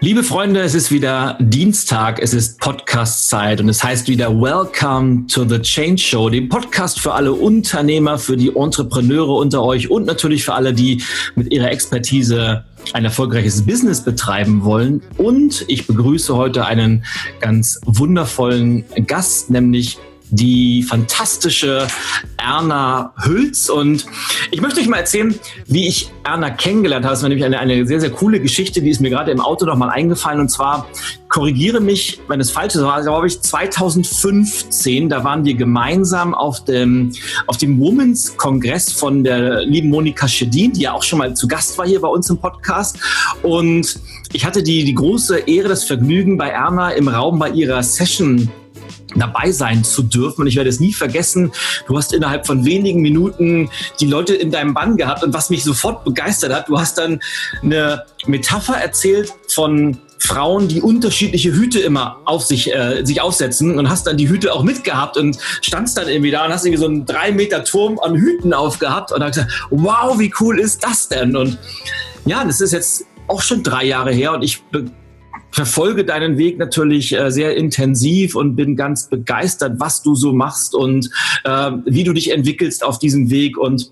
Liebe Freunde, es ist wieder Dienstag, es ist Podcast-Zeit und es heißt wieder Welcome to the Change Show, dem Podcast für alle Unternehmer, für die Entrepreneure unter euch und natürlich für alle, die mit ihrer Expertise ein erfolgreiches Business betreiben wollen. Und ich begrüße heute einen ganz wundervollen Gast, nämlich die fantastische Erna Hülz. Und ich möchte euch mal erzählen, wie ich Erna kennengelernt habe. Das war nämlich eine, eine sehr, sehr coole Geschichte, die ist mir gerade im Auto nochmal eingefallen. Und zwar, korrigiere mich, wenn es falsch ist, war, glaube ich, 2015. Da waren wir gemeinsam auf dem, auf dem Women's Kongress von der lieben Monika Schedin, die ja auch schon mal zu Gast war hier bei uns im Podcast. Und ich hatte die, die große Ehre, das Vergnügen, bei Erna im Raum bei ihrer Session dabei sein zu dürfen. Und ich werde es nie vergessen, du hast innerhalb von wenigen Minuten die Leute in deinem Bann gehabt. Und was mich sofort begeistert hat, du hast dann eine Metapher erzählt von Frauen, die unterschiedliche Hüte immer auf sich, äh, sich aufsetzen und hast dann die Hüte auch mitgehabt und standst dann irgendwie da und hast irgendwie so einen drei Meter Turm an Hüten aufgehabt und hast gesagt, wow, wie cool ist das denn? Und ja, das ist jetzt auch schon drei Jahre her und ich verfolge deinen Weg natürlich äh, sehr intensiv und bin ganz begeistert, was du so machst und äh, wie du dich entwickelst auf diesem Weg. Und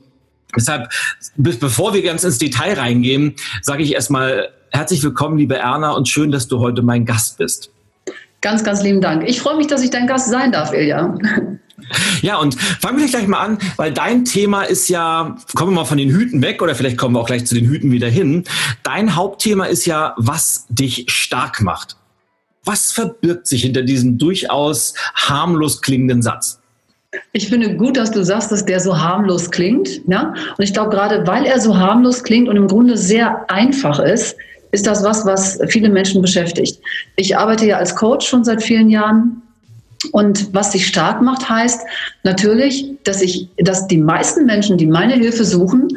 deshalb, bevor wir ganz ins Detail reingehen, sage ich erstmal herzlich willkommen, liebe Erna, und schön, dass du heute mein Gast bist. Ganz, ganz lieben Dank. Ich freue mich, dass ich dein Gast sein darf, Ilja. Ja, und fangen wir gleich mal an, weil dein Thema ist ja, kommen wir mal von den Hüten weg oder vielleicht kommen wir auch gleich zu den Hüten wieder hin. Dein Hauptthema ist ja, was dich stark macht. Was verbirgt sich hinter diesem durchaus harmlos klingenden Satz? Ich finde gut, dass du sagst, dass der so harmlos klingt. Ja? Und ich glaube, gerade weil er so harmlos klingt und im Grunde sehr einfach ist, ist das was, was viele Menschen beschäftigt. Ich arbeite ja als Coach schon seit vielen Jahren und was sich stark macht, heißt natürlich, dass ich, dass die meisten Menschen, die meine Hilfe suchen,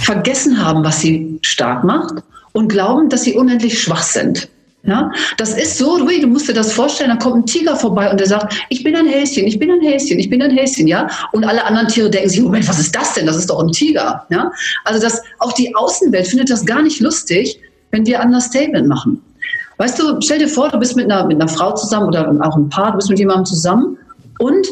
vergessen haben, was sie stark macht und glauben, dass sie unendlich schwach sind. Ja, das ist so, du musst dir das vorstellen, da kommt ein Tiger vorbei und der sagt, ich bin ein Häschen, ich bin ein Häschen, ich bin ein Häschen, ja. Und alle anderen Tiere denken sich, Moment, was ist das denn? Das ist doch ein Tiger, ja. Also das, auch die Außenwelt findet das gar nicht lustig, wenn wir Understatement machen. Weißt du, stell dir vor, du bist mit einer, mit einer Frau zusammen oder auch ein Paar, du bist mit jemandem zusammen und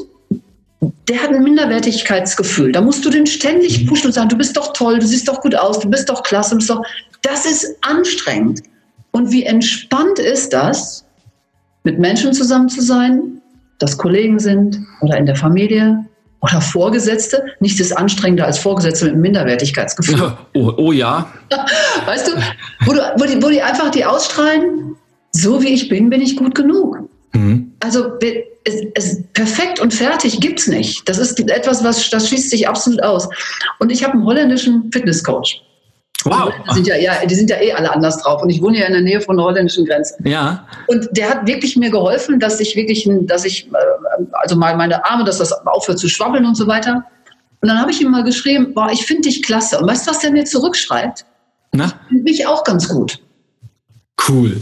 der hat ein Minderwertigkeitsgefühl. Da musst du den ständig mhm. pushen und sagen, du bist doch toll, du siehst doch gut aus, du bist doch klasse. Bist doch das ist anstrengend. Und wie entspannt ist das, mit Menschen zusammen zu sein, das Kollegen sind oder in der Familie oder Vorgesetzte. Nichts ist anstrengender als Vorgesetzte mit einem Minderwertigkeitsgefühl. Oh, oh ja. Weißt du, wo, du wo, die, wo die einfach die ausstrahlen, so wie ich bin, bin ich gut genug. Mhm. Also es, es, perfekt und fertig gibt es nicht. Das ist etwas, was das schließt sich absolut aus. Und ich habe einen holländischen Fitnesscoach. Wow. Die sind, ja, ja, die sind ja eh alle anders drauf. Und ich wohne ja in der Nähe von der holländischen Grenze. Ja. Und der hat wirklich mir geholfen, dass ich wirklich, dass ich, äh, also mal meine Arme, dass das aufhört zu schwabbeln und so weiter. Und dann habe ich ihm mal geschrieben, boah, ich finde dich klasse. Und weißt du, was der mir zurückschreibt? Na? Mich auch ganz gut. Cool.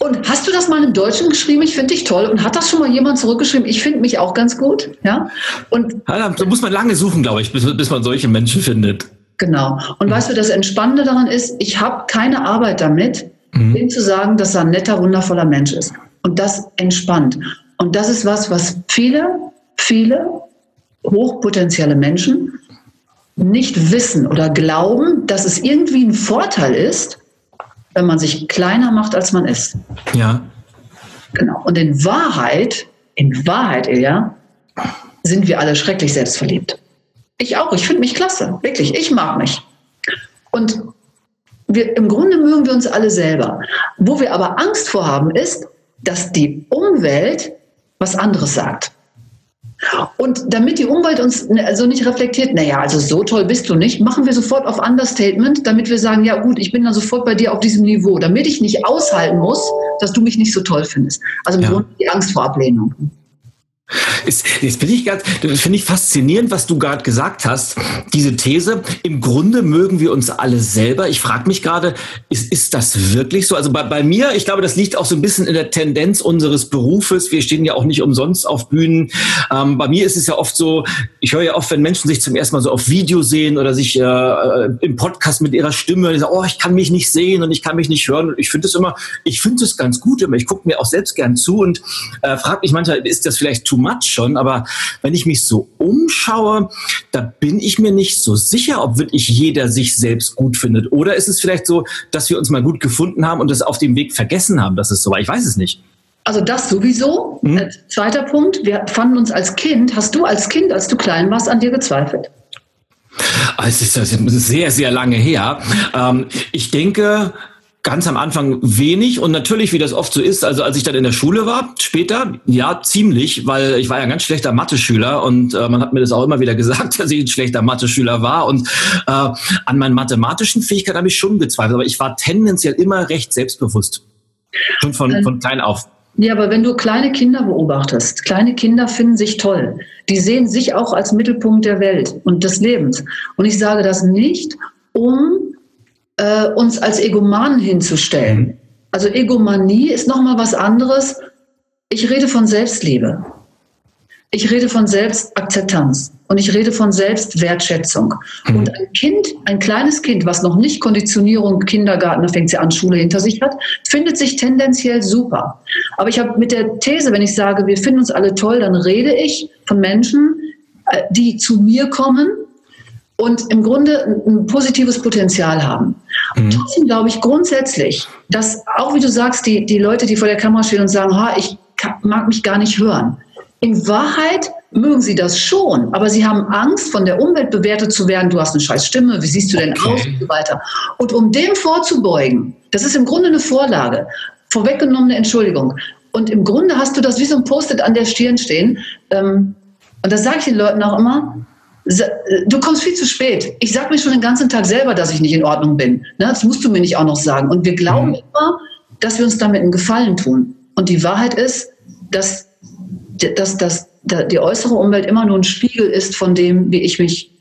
Und hast du das mal im Deutschen geschrieben? Ich finde dich toll. Und hat das schon mal jemand zurückgeschrieben? Ich finde mich auch ganz gut. Ja. Und da muss man lange suchen, glaube ich, bis, bis man solche Menschen findet. Genau. Und mhm. weißt du, das Entspannende daran ist, ich habe keine Arbeit damit, mhm. ihm zu sagen, dass er ein netter, wundervoller Mensch ist. Und das entspannt. Und das ist was, was viele, viele hochpotenzielle Menschen nicht wissen oder glauben, dass es irgendwie ein Vorteil ist, wenn man sich kleiner macht, als man ist. Ja. Genau. Und in Wahrheit, in Wahrheit, Ilja, sind wir alle schrecklich selbstverliebt. Ich auch. Ich finde mich klasse. Wirklich. Ich mag mich. Und wir, im Grunde mögen wir uns alle selber. Wo wir aber Angst vor haben, ist, dass die Umwelt was anderes sagt. Und damit die Umwelt uns also nicht reflektiert, naja, also so toll bist du nicht, machen wir sofort auf Understatement, damit wir sagen, ja gut, ich bin dann sofort bei dir auf diesem Niveau, damit ich nicht aushalten muss, dass du mich nicht so toll findest. Also im ja. Grunde die Angst vor Ablehnung. Jetzt bin ich ganz, das finde ich faszinierend, was du gerade gesagt hast. Diese These, im Grunde mögen wir uns alle selber. Ich frage mich gerade, ist, ist das wirklich so? Also bei, bei mir, ich glaube, das liegt auch so ein bisschen in der Tendenz unseres Berufes. Wir stehen ja auch nicht umsonst auf Bühnen. Ähm, bei mir ist es ja oft so, ich höre ja oft, wenn Menschen sich zum ersten Mal so auf Video sehen oder sich äh, im Podcast mit ihrer Stimme, die sagen, oh, ich kann mich nicht sehen und ich kann mich nicht hören. Und ich finde es immer, ich finde es ganz gut immer. Ich gucke mir auch selbst gern zu und äh, frage mich manchmal, ist das vielleicht too much schon, aber wenn ich mich so umschaue, da bin ich mir nicht so sicher, ob wirklich jeder sich selbst gut findet. Oder ist es vielleicht so, dass wir uns mal gut gefunden haben und es auf dem Weg vergessen haben, dass es so war? Ich weiß es nicht. Also das sowieso. Mhm. Äh, zweiter Punkt, wir fanden uns als Kind, hast du als Kind, als du klein warst, an dir gezweifelt? Ah, es ist sehr, sehr lange her. Ähm, ich denke, Ganz am Anfang wenig und natürlich, wie das oft so ist, also als ich dann in der Schule war, später, ja, ziemlich, weil ich war ja ein ganz schlechter Mathe-Schüler und äh, man hat mir das auch immer wieder gesagt, dass ich ein schlechter Mathe-Schüler war und äh, an meinen mathematischen Fähigkeiten habe ich schon gezweifelt, aber ich war tendenziell immer recht selbstbewusst. Schon von, ähm, von klein auf. Ja, aber wenn du kleine Kinder beobachtest, kleine Kinder finden sich toll. Die sehen sich auch als Mittelpunkt der Welt und des Lebens. Und ich sage das nicht, um äh, uns als Egomanen hinzustellen. Mhm. Also Egomanie ist nochmal was anderes. Ich rede von Selbstliebe. Ich rede von Selbstakzeptanz und ich rede von Selbstwertschätzung. Mhm. Und ein Kind, ein kleines Kind, was noch nicht Konditionierung, Kindergarten, da fängt sie an, Schule hinter sich hat, findet sich tendenziell super. Aber ich habe mit der These, wenn ich sage, wir finden uns alle toll, dann rede ich von Menschen, äh, die zu mir kommen und im Grunde ein positives Potenzial haben. Mhm. Trotzdem glaube ich grundsätzlich, dass auch wie du sagst, die, die Leute, die vor der Kamera stehen und sagen, ha, ich mag mich gar nicht hören. In Wahrheit mögen sie das schon, aber sie haben Angst, von der Umwelt bewertet zu werden. Du hast eine scheiß Stimme, wie siehst du denn okay. aus und so weiter. Und um dem vorzubeugen, das ist im Grunde eine Vorlage, vorweggenommene Entschuldigung. Und im Grunde hast du das wie so ein Post-it an der Stirn stehen. Ähm, und das sage ich den Leuten auch immer du kommst viel zu spät. Ich sage mir schon den ganzen Tag selber, dass ich nicht in Ordnung bin. Ne, das musst du mir nicht auch noch sagen. Und wir glauben mhm. immer, dass wir uns damit einen Gefallen tun. Und die Wahrheit ist, dass, dass, dass die äußere Umwelt immer nur ein Spiegel ist von dem, wie ich mich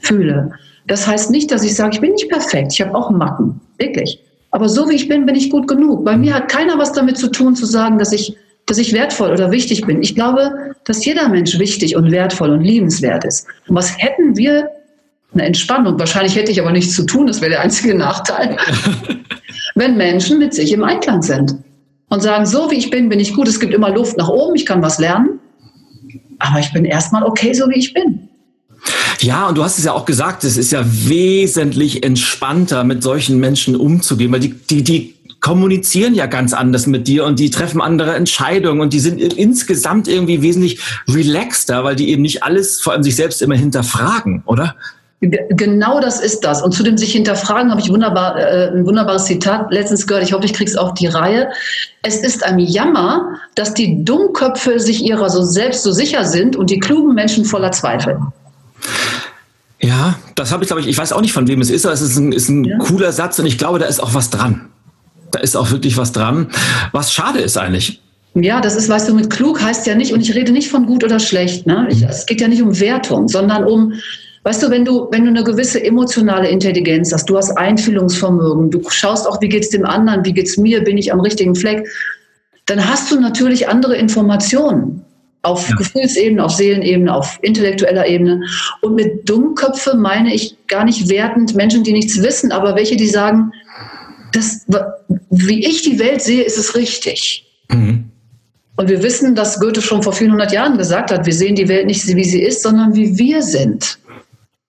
fühle. Das heißt nicht, dass ich sage, ich bin nicht perfekt. Ich habe auch Macken. Wirklich. Aber so wie ich bin, bin ich gut genug. Bei mir hat keiner was damit zu tun, zu sagen, dass ich dass ich wertvoll oder wichtig bin. Ich glaube, dass jeder Mensch wichtig und wertvoll und liebenswert ist. Und was hätten wir? Eine Entspannung. Wahrscheinlich hätte ich aber nichts zu tun, das wäre der einzige Nachteil. Wenn Menschen mit sich im Einklang sind und sagen, so wie ich bin, bin ich gut, es gibt immer Luft nach oben, ich kann was lernen, aber ich bin erstmal okay, so wie ich bin. Ja, und du hast es ja auch gesagt, es ist ja wesentlich entspannter, mit solchen Menschen umzugehen, weil die, die, die kommunizieren ja ganz anders mit dir und die treffen andere Entscheidungen und die sind insgesamt irgendwie wesentlich relaxter, weil die eben nicht alles, vor allem sich selbst immer hinterfragen, oder? Genau das ist das. Und zu dem sich hinterfragen habe ich wunderbar, äh, ein wunderbares Zitat letztens gehört. Ich hoffe, ich kriege es auf die Reihe. Es ist ein Jammer, dass die Dummköpfe sich ihrer so selbst so sicher sind und die klugen Menschen voller Zweifel. Ja, das habe ich, glaube ich, ich weiß auch nicht, von wem es ist, aber es ist ein, ist ein ja. cooler Satz und ich glaube, da ist auch was dran da ist auch wirklich was dran. Was schade ist eigentlich. Ja, das ist, weißt du, mit klug heißt ja nicht, und ich rede nicht von gut oder schlecht, ne? Ich, es geht ja nicht um Wertung, sondern um, weißt du, wenn du, wenn du eine gewisse emotionale Intelligenz hast, du hast Einfühlungsvermögen, du schaust auch, wie geht's dem anderen, wie geht's mir, bin ich am richtigen Fleck, dann hast du natürlich andere Informationen auf ja. Gefühlsebene, auf Seelenebene, auf intellektueller Ebene. Und mit Dummköpfe meine ich gar nicht wertend Menschen, die nichts wissen, aber welche, die sagen, das, wie ich die Welt sehe, ist es richtig. Mhm. Und wir wissen, dass Goethe schon vor vielen hundert Jahren gesagt hat, wir sehen die Welt nicht, wie sie ist, sondern wie wir sind.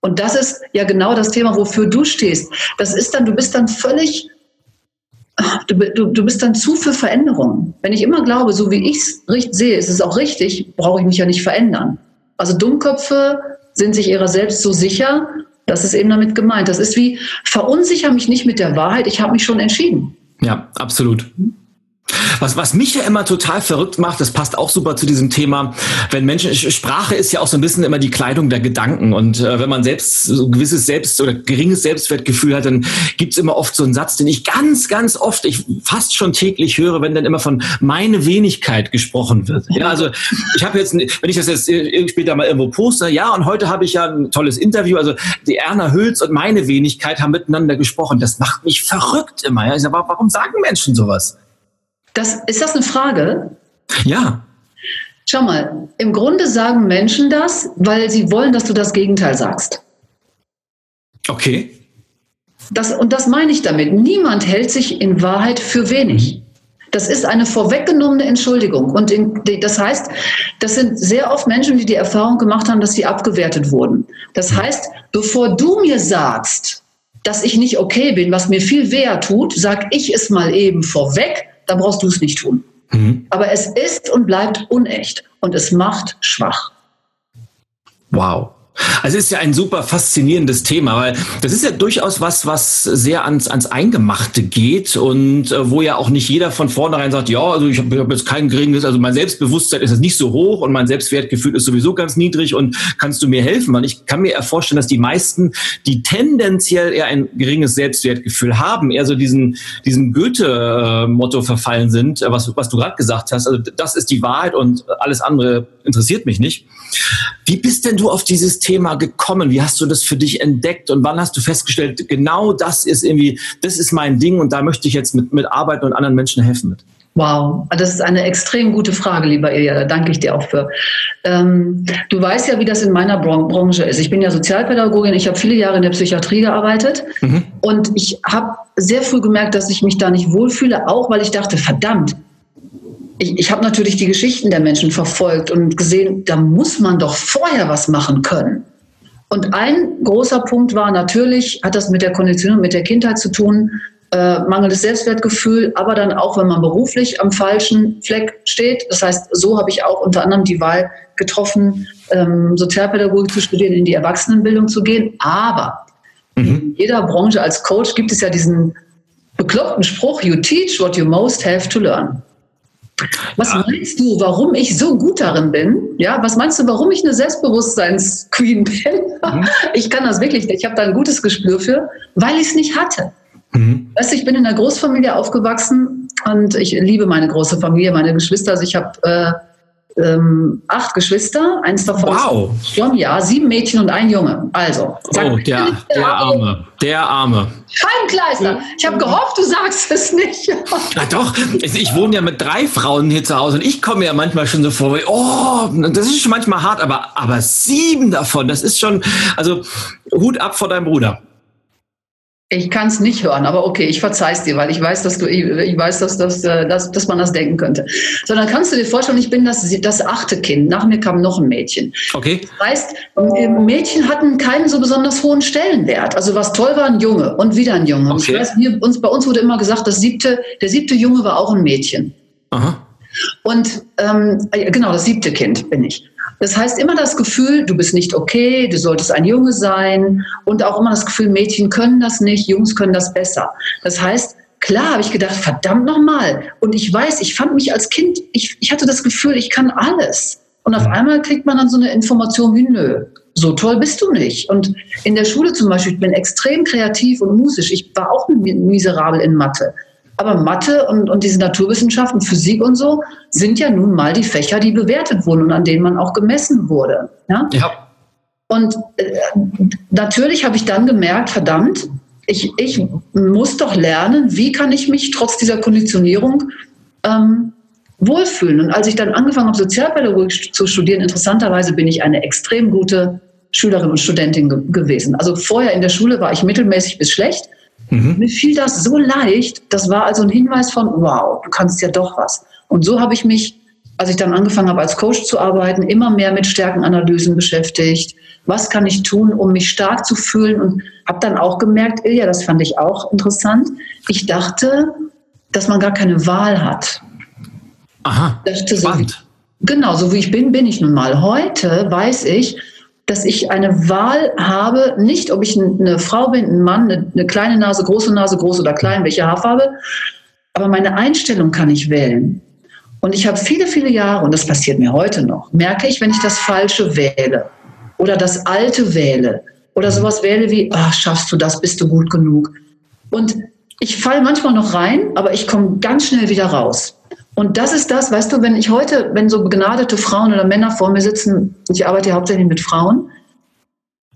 Und das ist ja genau das Thema, wofür du stehst. Das ist dann, du bist dann völlig, du, du, du bist dann zu für Veränderungen. Wenn ich immer glaube, so wie ich es sehe, ist es auch richtig, brauche ich mich ja nicht verändern. Also Dummköpfe sind sich ihrer selbst so sicher das ist eben damit gemeint. Das ist wie, verunsicher mich nicht mit der Wahrheit, ich habe mich schon entschieden. Ja, absolut. Was, was mich ja immer total verrückt macht, das passt auch super zu diesem Thema, wenn Menschen, Sprache ist ja auch so ein bisschen immer die Kleidung der Gedanken und äh, wenn man selbst so ein gewisses Selbst- oder geringes Selbstwertgefühl hat, dann gibt's immer oft so einen Satz, den ich ganz, ganz oft, ich fast schon täglich höre, wenn dann immer von meine Wenigkeit gesprochen wird. Ja, also ich habe jetzt, wenn ich das jetzt später mal irgendwo poste, ja, und heute habe ich ja ein tolles Interview, also die Erna Hülz und meine Wenigkeit haben miteinander gesprochen. Das macht mich verrückt immer. Ja. Ich sage, warum sagen Menschen sowas? Das, ist das eine Frage? Ja. Schau mal, im Grunde sagen Menschen das, weil sie wollen, dass du das Gegenteil sagst. Okay. Das, und das meine ich damit. Niemand hält sich in Wahrheit für wenig. Das ist eine vorweggenommene Entschuldigung. Und in, das heißt, das sind sehr oft Menschen, die die Erfahrung gemacht haben, dass sie abgewertet wurden. Das heißt, bevor du mir sagst, dass ich nicht okay bin, was mir viel weh tut, sag ich es mal eben vorweg dann brauchst du es nicht tun. Mhm. Aber es ist und bleibt unecht und es macht schwach. Wow. Also ist ja ein super faszinierendes Thema, weil das ist ja durchaus was, was sehr ans, ans Eingemachte geht und äh, wo ja auch nicht jeder von vornherein sagt, ja, also ich habe hab jetzt kein geringes, also mein Selbstbewusstsein ist jetzt nicht so hoch und mein Selbstwertgefühl ist sowieso ganz niedrig und kannst du mir helfen? Und ich kann mir eher vorstellen, dass die meisten, die tendenziell eher ein geringes Selbstwertgefühl haben, eher so diesen, diesen Goethe-Motto verfallen sind, was, was du gerade gesagt hast. Also das ist die Wahrheit und alles andere interessiert mich nicht. Wie bist denn du auf dieses Thema gekommen? Wie hast du das für dich entdeckt und wann hast du festgestellt, genau das ist irgendwie, das ist mein Ding und da möchte ich jetzt mit, mit arbeiten und anderen Menschen helfen mit? Wow, das ist eine extrem gute Frage, lieber Ilja. Da danke ich dir auch für. Ähm, du weißt ja, wie das in meiner Branche ist. Ich bin ja Sozialpädagogin. Ich habe viele Jahre in der Psychiatrie gearbeitet mhm. und ich habe sehr früh gemerkt, dass ich mich da nicht wohlfühle, auch weil ich dachte, verdammt, ich, ich habe natürlich die Geschichten der Menschen verfolgt und gesehen, da muss man doch vorher was machen können. Und ein großer Punkt war natürlich, hat das mit der Konditionierung, mit der Kindheit zu tun, äh, mangelndes Selbstwertgefühl, aber dann auch, wenn man beruflich am falschen Fleck steht. Das heißt, so habe ich auch unter anderem die Wahl getroffen, ähm, Sozialpädagogik zu studieren, in die Erwachsenenbildung zu gehen. Aber mhm. in jeder Branche als Coach gibt es ja diesen bekloppten Spruch, you teach what you most have to learn. Was ja. meinst du, warum ich so gut darin bin? Ja, was meinst du, warum ich eine Selbstbewusstseins-Queen bin? Mhm. Ich kann das wirklich, ich habe da ein gutes Gespür für, weil ich es nicht hatte. Mhm. Weißt du, ich bin in einer Großfamilie aufgewachsen und ich liebe meine große Familie, meine Geschwister. Also ich habe äh, ähm, acht Geschwister, eins davon wow. schon, ja, sieben Mädchen und ein Junge. Also, oh, der, der Arme, der Arme. Scheibenkleister. Ich habe gehofft, du sagst es nicht. ja, doch, ich wohne ja mit drei Frauen hier zu Hause und ich komme ja manchmal schon so vor, oh, das ist schon manchmal hart, aber, aber sieben davon, das ist schon, also Hut ab vor deinem Bruder. Ich kann es nicht hören, aber okay, ich verzeih es dir, weil ich weiß, dass du, ich weiß, dass, dass, äh, dass, dass man das denken könnte. Sondern kannst du dir vorstellen, ich bin das, das achte Kind. Nach mir kam noch ein Mädchen. Okay. Das heißt, Mädchen hatten keinen so besonders hohen Stellenwert. Also was toll war, ein Junge und wieder ein Junge. Okay. Ich weiß, wir, uns, bei uns wurde immer gesagt, das siebte, der siebte Junge war auch ein Mädchen. Aha. Und ähm, genau, das siebte Kind bin ich. Das heißt immer das Gefühl, du bist nicht okay, du solltest ein Junge sein und auch immer das Gefühl, Mädchen können das nicht, Jungs können das besser. Das heißt, klar habe ich gedacht, verdammt nochmal. Und ich weiß, ich fand mich als Kind, ich, ich hatte das Gefühl, ich kann alles. Und auf einmal kriegt man dann so eine Information wie, nö, so toll bist du nicht. Und in der Schule zum Beispiel, ich bin extrem kreativ und musisch. Ich war auch miserabel in Mathe. Aber Mathe und, und diese Naturwissenschaften, Physik und so sind ja nun mal die Fächer, die bewertet wurden und an denen man auch gemessen wurde. Ja. ja. Und äh, natürlich habe ich dann gemerkt, verdammt, ich, ich muss doch lernen, wie kann ich mich trotz dieser Konditionierung ähm, wohlfühlen. Und als ich dann angefangen habe, Sozialpädagogik zu studieren, interessanterweise bin ich eine extrem gute Schülerin und Studentin ge gewesen. Also vorher in der Schule war ich mittelmäßig bis schlecht. Mhm. Mir fiel das so leicht. Das war also ein Hinweis von, wow, du kannst ja doch was. Und so habe ich mich, als ich dann angefangen habe, als Coach zu arbeiten, immer mehr mit Stärkenanalysen beschäftigt. Was kann ich tun, um mich stark zu fühlen? Und habe dann auch gemerkt, ja, das fand ich auch interessant. Ich dachte, dass man gar keine Wahl hat. Aha, dachte, spannend. So, genau, so wie ich bin, bin ich nun mal. Heute weiß ich, dass ich eine Wahl habe, nicht ob ich eine Frau bin, ein Mann, eine, kleine Nase, große Nase, groß oder klein, welche Haarfarbe, Aber meine Einstellung kann ich wählen. Und ich habe viele, viele Jahre, und das passiert mir heute noch, merke ich, wenn ich das Falsche wähle oder das Alte wähle oder sowas wähle wie, ach, schaffst du das, bist du gut genug. Und ich falle manchmal noch rein, aber ich komme ganz schnell wieder raus. Und das ist das, weißt du, wenn ich heute, wenn so begnadete Frauen oder Männer vor mir sitzen, ich arbeite ja hauptsächlich mit Frauen,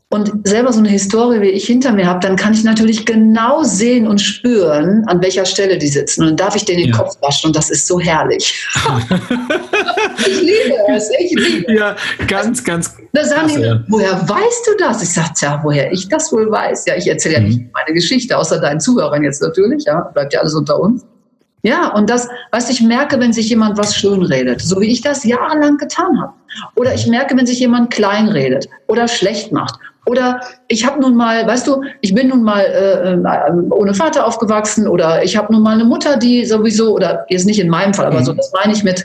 und selber so eine Historie wie ich hinter mir habe, dann kann ich natürlich genau sehen und spüren, an welcher Stelle die sitzen. Und dann darf ich denen den ja. Kopf waschen und das ist so herrlich. ich liebe es, ich liebe es. Ja, ganz, ganz. Da sagen die, ja. woher weißt du das? Ich sage, ja, woher ich das wohl weiß. Ja, ich erzähle ja nicht mhm. meine Geschichte, außer deinen Zuhörern jetzt natürlich, ja, bleibt ja alles unter uns. Ja, und das, was ich merke, wenn sich jemand was schönredet, so wie ich das jahrelang getan habe. Oder ich merke, wenn sich jemand kleinredet oder schlecht macht oder ich habe nun mal, weißt du, ich bin nun mal äh, äh, ohne Vater aufgewachsen oder ich habe nun mal eine Mutter, die sowieso, oder jetzt nicht in meinem Fall, aber mhm. so, das meine ich mit,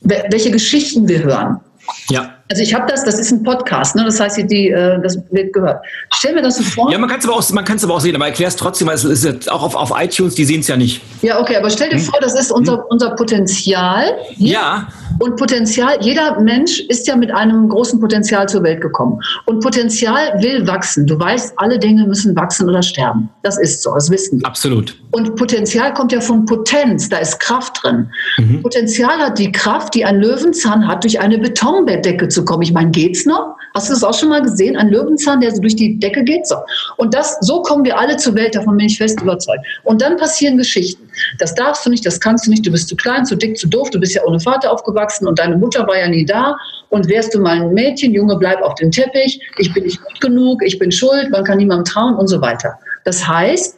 welche Geschichten wir hören. Ja. Also ich habe das, das ist ein Podcast, ne? das heißt, die, äh, das wird gehört. Stell mir das so vor. Ja, man kann es aber, auch, aber auch sehen, aber erklär es trotzdem, weil es ist ja auch auf, auf iTunes, die sehen es ja nicht. Ja, okay, aber stell dir hm? vor, das ist unser, hm? unser Potenzial. Hier. Ja. Und Potenzial, jeder Mensch ist ja mit einem großen Potenzial zur Welt gekommen. Und Potenzial will wachsen. Du weißt, alle Dinge müssen wachsen oder sterben. Das ist so, das wissen wir. Absolut. Und Potenzial kommt ja von Potenz, da ist Kraft drin. Mhm. Potenzial hat die Kraft, die ein Löwenzahn hat, durch eine Betonbettdecke zu kommen. Ich meine, geht's noch? Hast du das auch schon mal gesehen? Ein Löwenzahn, der so durch die Decke geht? So. Und das, so kommen wir alle zur Welt, davon bin ich fest überzeugt. Und dann passieren Geschichten. Das darfst du nicht, das kannst du nicht, du bist zu klein, zu dick, zu doof, du bist ja ohne Vater aufgewachsen und deine Mutter war ja nie da. Und wärst du mal ein Mädchen, Junge, bleib auf dem Teppich, ich bin nicht gut genug, ich bin schuld, man kann niemandem trauen und so weiter. Das heißt,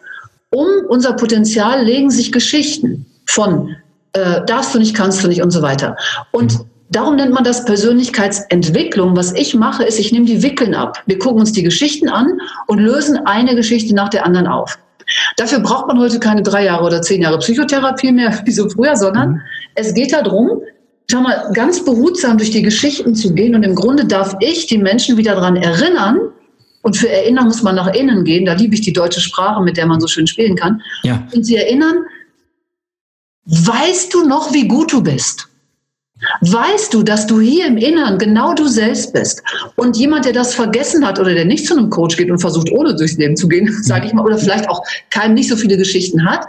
um unser Potenzial legen sich Geschichten von äh, darfst du nicht, kannst du nicht und so weiter. Und Darum nennt man das Persönlichkeitsentwicklung. Was ich mache, ist, ich nehme die Wickeln ab. Wir gucken uns die Geschichten an und lösen eine Geschichte nach der anderen auf. Dafür braucht man heute keine drei Jahre oder zehn Jahre Psychotherapie mehr, wie so früher, sondern mhm. es geht darum, schau mal, ganz behutsam durch die Geschichten zu gehen. Und im Grunde darf ich die Menschen wieder daran erinnern, und für erinnern muss man nach innen gehen. Da liebe ich die deutsche Sprache, mit der man so schön spielen kann. Ja. Und sie erinnern, weißt du noch, wie gut du bist? Weißt du, dass du hier im Inneren genau du selbst bist? Und jemand, der das vergessen hat oder der nicht zu einem Coach geht und versucht, ohne durchs Leben zu gehen, sage ich mal, oder vielleicht auch keinem nicht so viele Geschichten hat,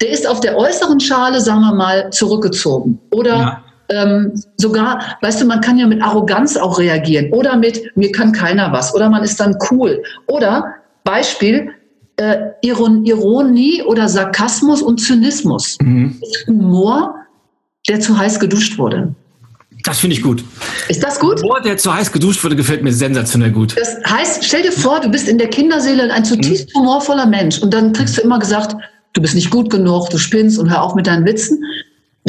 der ist auf der äußeren Schale, sagen wir mal, zurückgezogen. Oder ja. ähm, sogar, weißt du, man kann ja mit Arroganz auch reagieren. Oder mit, mir kann keiner was. Oder man ist dann cool. Oder Beispiel, äh, Ironie oder Sarkasmus und Zynismus. Mhm. Humor der zu heiß geduscht wurde. Das finde ich gut. Ist das gut? Boah, der zu heiß geduscht wurde, gefällt mir sensationell gut. Das heißt, stell dir vor, du bist in der Kinderseele ein zutiefst mhm. humorvoller Mensch und dann kriegst du immer gesagt, du bist nicht gut genug, du spinnst und hör auf mit deinen Witzen.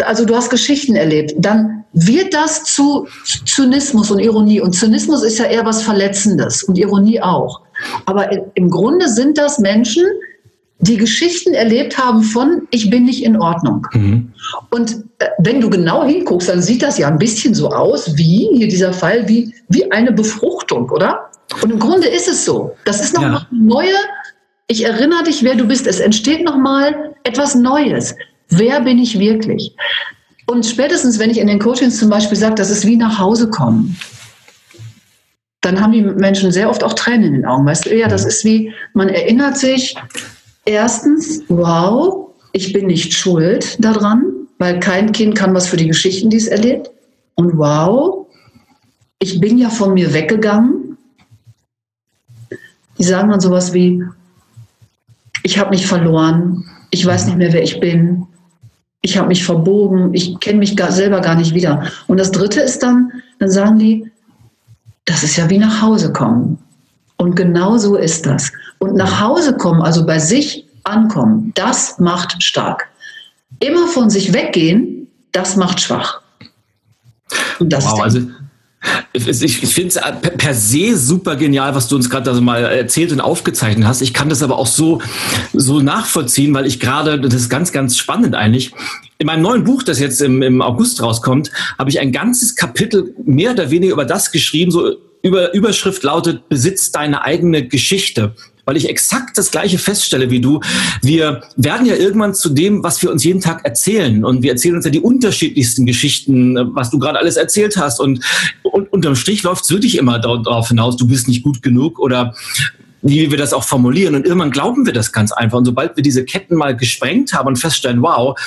Also du hast Geschichten erlebt. Dann wird das zu Zynismus und Ironie. Und Zynismus ist ja eher was Verletzendes und Ironie auch. Aber im Grunde sind das Menschen, die Geschichten erlebt haben von ich bin nicht in Ordnung. Mhm. Und äh, wenn du genau hinguckst, dann sieht das ja ein bisschen so aus wie, hier dieser Fall, wie, wie eine Befruchtung, oder? Und im Grunde ist es so. Das ist nochmal ja. eine neue, ich erinnere dich, wer du bist. Es entsteht nochmal etwas Neues. Wer bin ich wirklich? Und spätestens, wenn ich in den Coachings zum Beispiel sage, das ist wie nach Hause kommen, dann haben die Menschen sehr oft auch Tränen in den Augen. Weißt du, ja, das ist wie, man erinnert sich, erstens, wow, ich bin nicht schuld daran, weil kein Kind kann was für die Geschichten, die es erlebt. Und wow, ich bin ja von mir weggegangen. Die sagen dann sowas wie, ich habe mich verloren, ich weiß nicht mehr, wer ich bin, ich habe mich verbogen, ich kenne mich gar, selber gar nicht wieder. Und das Dritte ist dann, dann sagen die, das ist ja wie nach Hause kommen. Und genau so ist das. Und nach Hause kommen, also bei sich ankommen, das macht stark. Immer von sich weggehen, das macht schwach. Und das wow, ist also ich finde es per se super genial, was du uns gerade also mal erzählt und aufgezeichnet hast. Ich kann das aber auch so, so nachvollziehen, weil ich gerade, das ist ganz, ganz spannend eigentlich. In meinem neuen Buch, das jetzt im, im August rauskommt, habe ich ein ganzes Kapitel mehr oder weniger über das geschrieben, so über Überschrift lautet, besitzt deine eigene Geschichte. weil ich exakt das Gleiche feststelle wie du. Wir werden ja irgendwann zu dem, was wir uns jeden Tag erzählen. Und wir erzählen uns ja die unterschiedlichsten Geschichten, was du gerade alles erzählt hast. Und, und unterm Strich läuft es wirklich immer darauf hinaus, du bist nicht gut genug oder wie wir das auch formulieren. Und irgendwann glauben wir das ganz einfach. Und sobald wir diese Ketten mal gesprengt haben und feststellen, wow,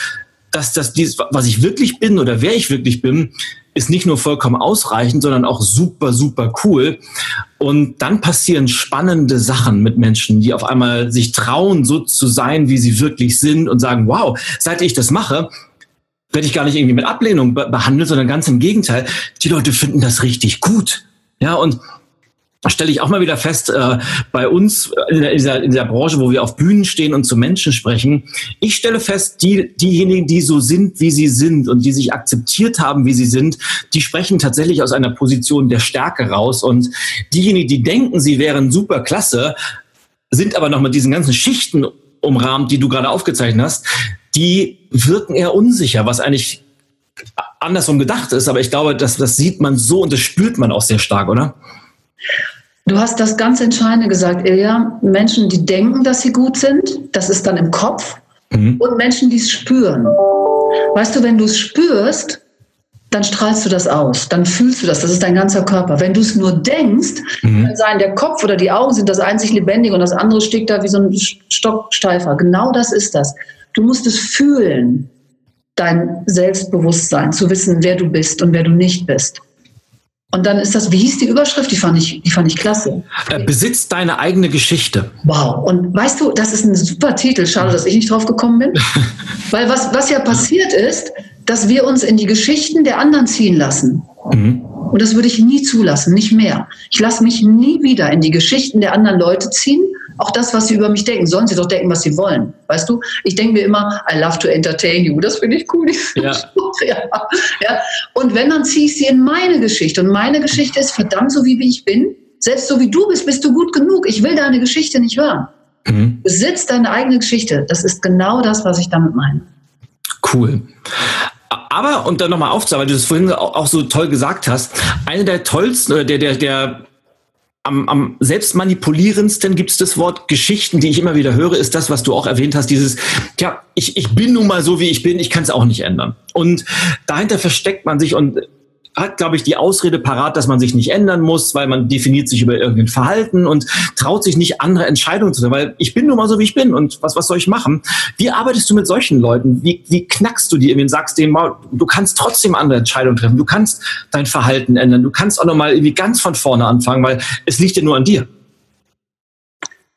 dass das was ich wirklich bin oder wer ich wirklich bin, ist nicht nur vollkommen ausreichend, sondern auch super, super cool. Und dann passieren spannende Sachen mit Menschen, die auf einmal sich trauen, so zu sein, wie sie wirklich sind und sagen, wow, seit ich das mache, werde ich gar nicht irgendwie mit Ablehnung behandelt, sondern ganz im Gegenteil. Die Leute finden das richtig gut. Ja, und stelle ich auch mal wieder fest, äh, bei uns in, der, in, dieser, in dieser Branche, wo wir auf Bühnen stehen und zu Menschen sprechen, ich stelle fest, die, diejenigen, die so sind, wie sie sind und die sich akzeptiert haben, wie sie sind, die sprechen tatsächlich aus einer Position der Stärke raus. Und diejenigen, die denken, sie wären super klasse, sind aber noch mit diesen ganzen Schichten umrahmt, die du gerade aufgezeichnet hast, die wirken eher unsicher, was eigentlich andersrum gedacht ist. Aber ich glaube, das, das sieht man so und das spürt man auch sehr stark, oder? Du hast das ganz Entscheidende gesagt, Ilja. Menschen, die denken, dass sie gut sind, das ist dann im Kopf. Mhm. Und Menschen, die es spüren. Weißt du, wenn du es spürst, dann strahlst du das aus, dann fühlst du das, das ist dein ganzer Körper. Wenn du es nur denkst, mhm. dann sein der Kopf oder die Augen sind das einzig Lebendige und das andere steckt da wie so ein Stocksteifer. Genau das ist das. Du musst es fühlen, dein Selbstbewusstsein, zu wissen, wer du bist und wer du nicht bist. Und dann ist das, wie hieß die Überschrift? Die fand ich, die fand ich klasse. Äh, besitzt deine eigene Geschichte. Wow. Und weißt du, das ist ein super Titel. Schade, dass ich nicht drauf gekommen bin. Weil was, was ja passiert ist, dass wir uns in die Geschichten der anderen ziehen lassen. Mhm. Und das würde ich nie zulassen, nicht mehr. Ich lasse mich nie wieder in die Geschichten der anderen Leute ziehen, auch das, was sie über mich denken, sollen sie doch denken, was sie wollen. Weißt du? Ich denke mir immer, I love to entertain you. Das finde ich cool. Ja. ja. Und wenn, dann ziehe ich sie in meine Geschichte. Und meine Geschichte ist verdammt so, wie ich bin. Selbst so wie du bist, bist du gut genug. Ich will deine Geschichte nicht hören. Mhm. Besitz deine eigene Geschichte. Das ist genau das, was ich damit meine. Cool. Aber, und dann nochmal aufzusagen, weil du das vorhin auch so toll gesagt hast, eine der tollsten, der, der, der am, am selbstmanipulierendsten gibt es das Wort Geschichten, die ich immer wieder höre, ist das, was du auch erwähnt hast, dieses, ja, ich, ich bin nun mal so, wie ich bin, ich kann es auch nicht ändern. Und dahinter versteckt man sich und hat, glaube ich, die Ausrede parat, dass man sich nicht ändern muss, weil man definiert sich über irgendein Verhalten und traut sich nicht, andere Entscheidungen zu treffen, weil ich bin nun mal so, wie ich bin und was, was soll ich machen? Wie arbeitest du mit solchen Leuten? Wie, wie knackst du die irgendwie und sagst denen, du kannst trotzdem andere Entscheidungen treffen, du kannst dein Verhalten ändern, du kannst auch nochmal irgendwie ganz von vorne anfangen, weil es liegt ja nur an dir.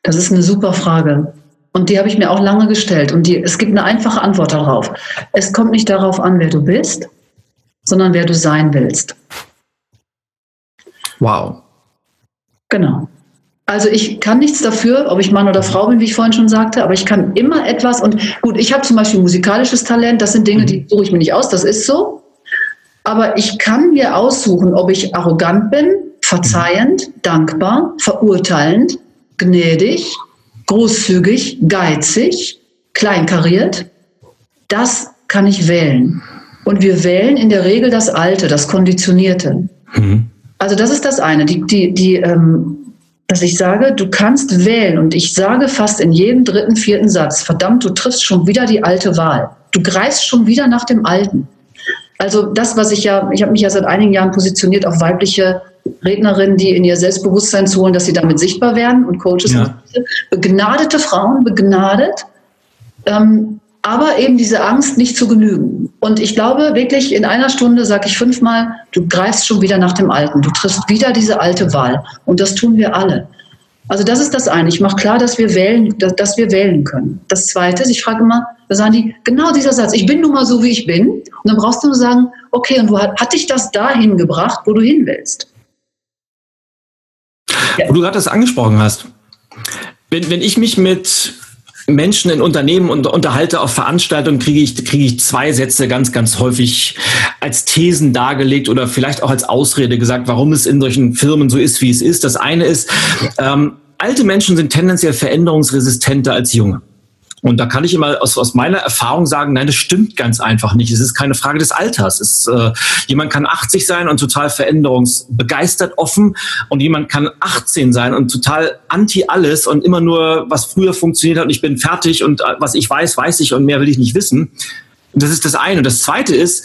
Das ist eine super Frage. Und die habe ich mir auch lange gestellt. Und die, es gibt eine einfache Antwort darauf. Es kommt nicht darauf an, wer du bist, sondern wer du sein willst. Wow. Genau. Also ich kann nichts dafür, ob ich Mann oder Frau bin, wie ich vorhin schon sagte, aber ich kann immer etwas und gut, ich habe zum Beispiel musikalisches Talent, das sind Dinge, mhm. die suche ich mir nicht aus, das ist so. Aber ich kann mir aussuchen, ob ich arrogant bin, verzeihend, dankbar, verurteilend, gnädig, großzügig, geizig, kleinkariert. Das kann ich wählen. Und wir wählen in der Regel das Alte, das Konditionierte. Mhm. Also das ist das eine, die, die, die, ähm, dass ich sage, du kannst wählen. Und ich sage fast in jedem dritten, vierten Satz, verdammt, du triffst schon wieder die alte Wahl. Du greifst schon wieder nach dem Alten. Also das, was ich ja, ich habe mich ja seit einigen Jahren positioniert auf weibliche Rednerinnen, die in ihr Selbstbewusstsein zu holen, dass sie damit sichtbar werden und Coaches. Ja. Begnadete Frauen, begnadet. Ähm, aber eben diese Angst, nicht zu genügen. Und ich glaube wirklich, in einer Stunde sage ich fünfmal, du greifst schon wieder nach dem Alten. Du triffst wieder diese alte Wahl. Und das tun wir alle. Also das ist das eine. Ich mache klar, dass wir wählen, dass wir wählen können. Das zweite ist, ich frage immer, da sagen die, genau dieser Satz, ich bin nun mal so, wie ich bin. Und dann brauchst du nur sagen, okay, und wo hat, hat dich das dahin gebracht, wo du hin willst? Wo du gerade das angesprochen hast. Wenn, wenn ich mich mit Menschen in Unternehmen und unterhalte auf Veranstaltungen, kriege ich, kriege ich zwei Sätze ganz, ganz häufig als Thesen dargelegt oder vielleicht auch als Ausrede gesagt, warum es in solchen Firmen so ist, wie es ist. Das eine ist, ähm, alte Menschen sind tendenziell veränderungsresistenter als junge. Und da kann ich immer aus, aus meiner Erfahrung sagen, nein, das stimmt ganz einfach nicht. Es ist keine Frage des Alters. Es, äh, jemand kann 80 sein und total veränderungsbegeistert offen und jemand kann 18 sein und total anti alles und immer nur, was früher funktioniert hat und ich bin fertig und äh, was ich weiß, weiß ich und mehr will ich nicht wissen. Das ist das eine. Und das zweite ist,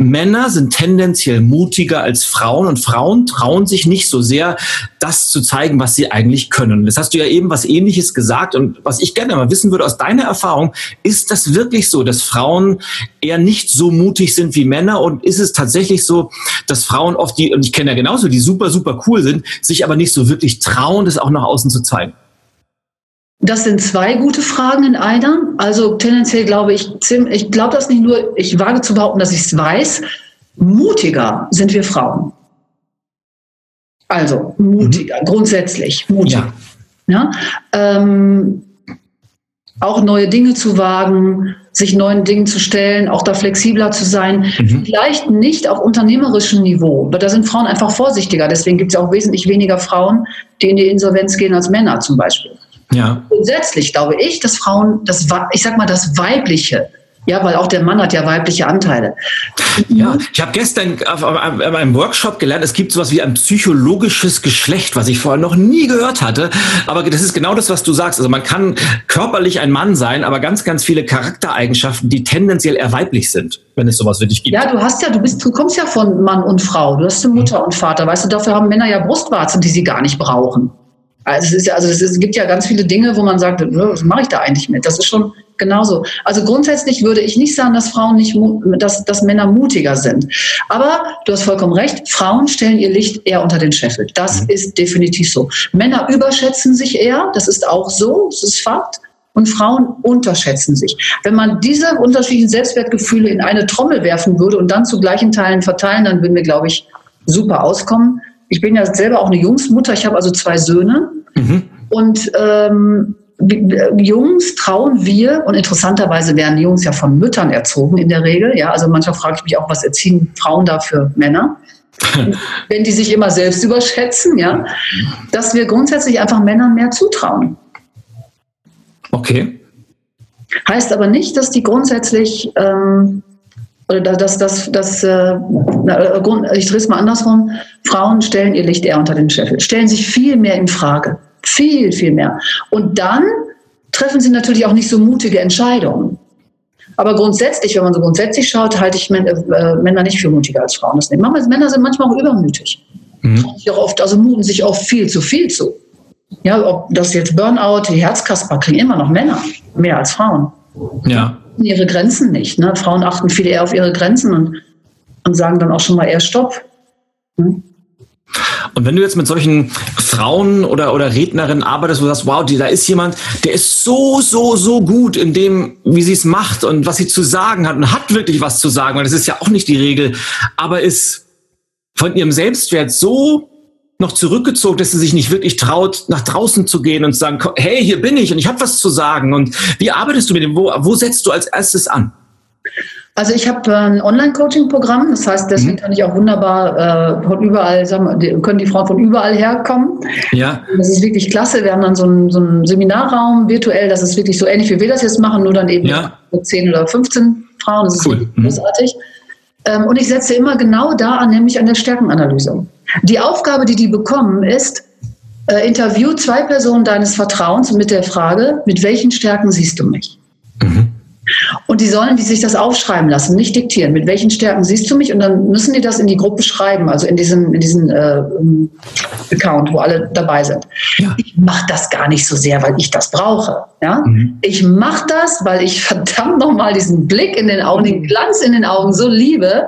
Männer sind tendenziell mutiger als Frauen und Frauen trauen sich nicht so sehr, das zu zeigen, was sie eigentlich können. Das hast du ja eben was Ähnliches gesagt und was ich gerne mal wissen würde aus deiner Erfahrung, ist das wirklich so, dass Frauen eher nicht so mutig sind wie Männer und ist es tatsächlich so, dass Frauen oft die, und ich kenne ja genauso, die super, super cool sind, sich aber nicht so wirklich trauen, das auch nach außen zu zeigen? Das sind zwei gute Fragen in einer. Also tendenziell glaube ich, ich glaube das nicht nur, ich wage zu behaupten, dass ich es weiß. Mutiger sind wir Frauen. Also mutiger, mhm. grundsätzlich mutiger. Ja. ja? Ähm, auch neue Dinge zu wagen, sich neuen Dingen zu stellen, auch da flexibler zu sein. Mhm. Vielleicht nicht auf unternehmerischem Niveau, aber da sind Frauen einfach vorsichtiger. Deswegen gibt es auch wesentlich weniger Frauen, die in die Insolvenz gehen als Männer zum Beispiel. Ja. Grundsätzlich glaube ich, dass Frauen, das, ich sag mal, das Weibliche, ja, weil auch der Mann hat ja weibliche Anteile. Ja, ich habe gestern auf einem Workshop gelernt, es gibt sowas wie ein psychologisches Geschlecht, was ich vorher noch nie gehört hatte. Aber das ist genau das, was du sagst. Also man kann körperlich ein Mann sein, aber ganz, ganz viele Charaktereigenschaften, die tendenziell eher weiblich sind, wenn es sowas wirklich gibt. Ja, du hast ja, du bist, du kommst ja von Mann und Frau. Du hast eine Mutter mhm. und Vater. Weißt du, dafür haben Männer ja Brustwarzen, die sie gar nicht brauchen. Also es, ist ja, also es, ist, es gibt ja ganz viele Dinge, wo man sagt, was mache ich da eigentlich mit? Das ist schon genauso. Also grundsätzlich würde ich nicht sagen, dass Frauen nicht, dass, dass Männer mutiger sind. Aber du hast vollkommen recht, Frauen stellen ihr Licht eher unter den Scheffel. Das mhm. ist definitiv so. Männer überschätzen sich eher, das ist auch so, das ist Fakt. Und Frauen unterschätzen sich. Wenn man diese unterschiedlichen Selbstwertgefühle in eine Trommel werfen würde und dann zu gleichen Teilen verteilen, dann würden wir, glaube ich, super auskommen. Ich bin ja selber auch eine Jungsmutter, ich habe also zwei Söhne. Mhm. Und ähm, Jungs trauen wir, und interessanterweise werden die Jungs ja von Müttern erzogen in der Regel. Ja, also manchmal frage ich mich auch, was erziehen Frauen da für Männer? wenn die sich immer selbst überschätzen, ja, dass wir grundsätzlich einfach Männern mehr zutrauen. Okay. Heißt aber nicht, dass die grundsätzlich ähm, oder dass das, das, äh, ich drehe es mal andersrum, Frauen stellen ihr Licht eher unter den Scheffel, stellen sich viel mehr in Frage. Viel, viel mehr. Und dann treffen sie natürlich auch nicht so mutige Entscheidungen. Aber grundsätzlich, wenn man so grundsätzlich schaut, halte ich äh, Männer nicht für mutiger als Frauen. Das Männer sind manchmal auch übermütig. Mhm. Auch oft, also muten sich oft viel zu viel zu. Ja, ob das jetzt Burnout, die Herzkasper kriegen immer noch Männer, mehr als Frauen. Ja ihre Grenzen nicht. Ne? Frauen achten viel eher auf ihre Grenzen und, und sagen dann auch schon mal eher Stopp. Hm? Und wenn du jetzt mit solchen Frauen oder, oder Rednerinnen arbeitest, wo du sagst, wow, die, da ist jemand, der ist so, so, so gut in dem, wie sie es macht und was sie zu sagen hat und hat wirklich was zu sagen, weil das ist ja auch nicht die Regel, aber ist von ihrem Selbstwert so noch zurückgezogen, dass sie sich nicht wirklich traut, nach draußen zu gehen und zu sagen, hey, hier bin ich und ich habe was zu sagen. Und wie arbeitest du mit dem? Wo, wo setzt du als erstes an? Also ich habe ein Online-Coaching-Programm, das heißt, deswegen mhm. kann ich auch wunderbar äh, von überall, sagen wir, können die Frauen von überall herkommen. Ja. Das ist wirklich klasse. Wir haben dann so einen, so einen Seminarraum virtuell, das ist wirklich so ähnlich, wie wir das jetzt machen, nur dann eben ja. 10 oder 15 Frauen. Das ist cool. Mhm. großartig. Ähm, und ich setze immer genau da an, nämlich an der Stärkenanalyse. Die Aufgabe, die die bekommen, ist, äh, interview zwei Personen deines Vertrauens mit der Frage, mit welchen Stärken siehst du mich? Mhm. Und die sollen die sich das aufschreiben lassen, nicht diktieren. Mit welchen Stärken siehst du mich? Und dann müssen die das in die Gruppe schreiben, also in diesen, in diesen äh, Account, wo alle dabei sind. Ja. Ich mache das gar nicht so sehr, weil ich das brauche. Ja? Mhm. Ich mache das, weil ich verdammt nochmal diesen Blick in den Augen, den Glanz in den Augen so liebe.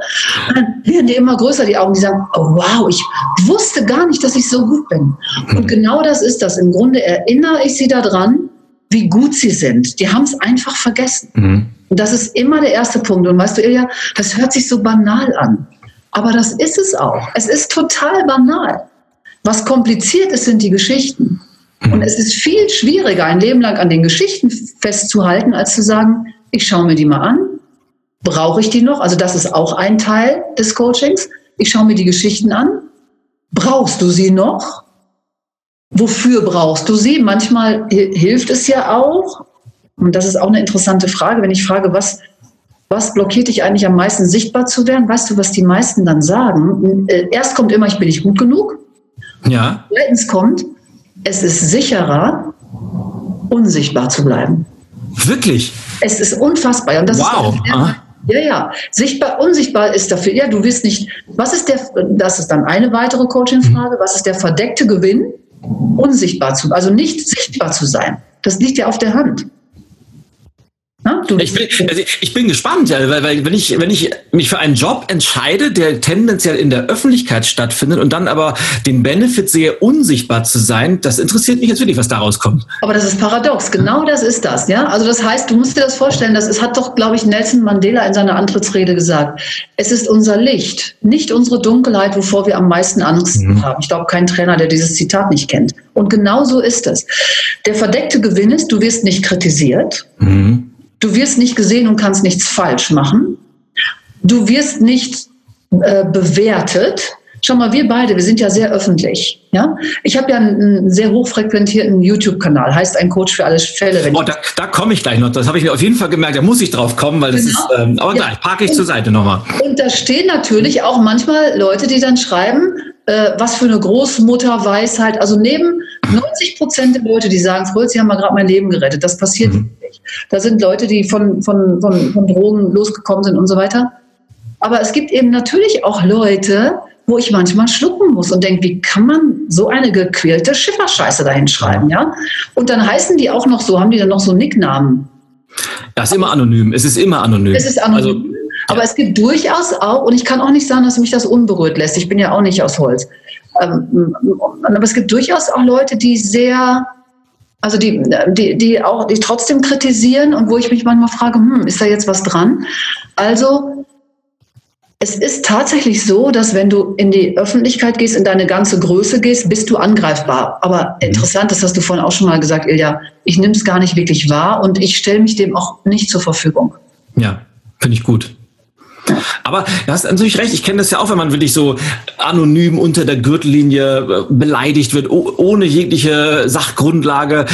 Und dann werden die immer größer, die Augen, die sagen, oh wow, ich wusste gar nicht, dass ich so gut bin. Mhm. Und genau das ist das. Im Grunde erinnere ich sie daran, wie gut sie sind. Die haben es einfach vergessen. Mhm. Und das ist immer der erste Punkt. Und weißt du, Ilja, das hört sich so banal an. Aber das ist es auch. Es ist total banal. Was kompliziert ist, sind die Geschichten. Mhm. Und es ist viel schwieriger, ein Leben lang an den Geschichten festzuhalten, als zu sagen, ich schaue mir die mal an. Brauche ich die noch? Also das ist auch ein Teil des Coachings. Ich schaue mir die Geschichten an. Brauchst du sie noch? Wofür brauchst du sie? Manchmal hilft es ja auch, Und das ist auch eine interessante Frage, wenn ich frage, was, was blockiert dich eigentlich am meisten sichtbar zu werden? Weißt du, was die meisten dann sagen? Äh, erst kommt immer, ich bin nicht gut genug. Ja. Zweitens kommt, es ist sicherer, unsichtbar zu bleiben. Wirklich? Es ist unfassbar. Und das wow. Ist ja, ja. Sichtbar, unsichtbar ist dafür, ja, du wirst nicht, was ist der, das ist dann eine weitere Coaching-Frage, was ist der verdeckte Gewinn? Unsichtbar zu, also nicht sichtbar zu sein. Das liegt ja auf der Hand. Ich bin, also ich bin gespannt, weil, weil wenn ich wenn ich mich für einen Job entscheide, der tendenziell in der Öffentlichkeit stattfindet und dann aber den Benefit sehe, unsichtbar zu sein, das interessiert mich jetzt wirklich, was daraus kommt. Aber das ist paradox. Genau das ist das, ja. Also das heißt, du musst dir das vorstellen. Das ist, hat doch, glaube ich, Nelson Mandela in seiner Antrittsrede gesagt. Es ist unser Licht, nicht unsere Dunkelheit, wovor wir am meisten Angst mhm. haben. Ich glaube, kein Trainer, der dieses Zitat nicht kennt. Und genau so ist es. Der verdeckte Gewinn ist, du wirst nicht kritisiert. Mhm Du wirst nicht gesehen und kannst nichts falsch machen. Du wirst nicht äh, bewertet. Schau mal, wir beide, wir sind ja sehr öffentlich. Ja? Ich habe ja einen, sehr hochfrequentierten YouTube-Kanal, heißt ein Coach für alle Fälle. oh, da, da komme ich gleich noch. Das habe ich mir auf jeden Fall gemerkt. Da muss ich drauf kommen, weil das genau. ist. Ähm, aber ja. gleich parke ich und, zur Seite nochmal. Und da stehen natürlich auch manchmal Leute, die dann schreiben, äh, was für eine Großmutterweisheit. Also neben 90 Prozent der Leute, die sagen, Fröhl, Sie haben mal gerade mein Leben gerettet. Das passiert mhm. nicht. Da sind Leute, die von, von, von, von Drogen losgekommen sind und so weiter. Aber es gibt eben natürlich auch Leute, wo ich manchmal schlucken muss und denke, wie kann man so eine gequälte Schifferscheiße dahin schreiben, ja? Und dann heißen die auch noch so, haben die dann noch so Nicknamen? Ja, ist immer anonym. Es ist immer anonym. Es ist anonym. Also, aber es gibt durchaus auch, und ich kann auch nicht sagen, dass mich das unberührt lässt. Ich bin ja auch nicht aus Holz. Ähm, aber es gibt durchaus auch Leute, die sehr also die, die, die auch, die trotzdem kritisieren und wo ich mich manchmal frage, hm, ist da jetzt was dran? Also es ist tatsächlich so, dass wenn du in die Öffentlichkeit gehst, in deine ganze Größe gehst, bist du angreifbar. Aber mhm. interessant, das hast du vorhin auch schon mal gesagt, Ilja, ich nehme es gar nicht wirklich wahr und ich stelle mich dem auch nicht zur Verfügung. Ja, finde ich gut. Aber du hast natürlich recht, ich kenne das ja auch, wenn man wirklich so anonym unter der Gürtellinie äh, beleidigt wird, ohne jegliche Sachgrundlage.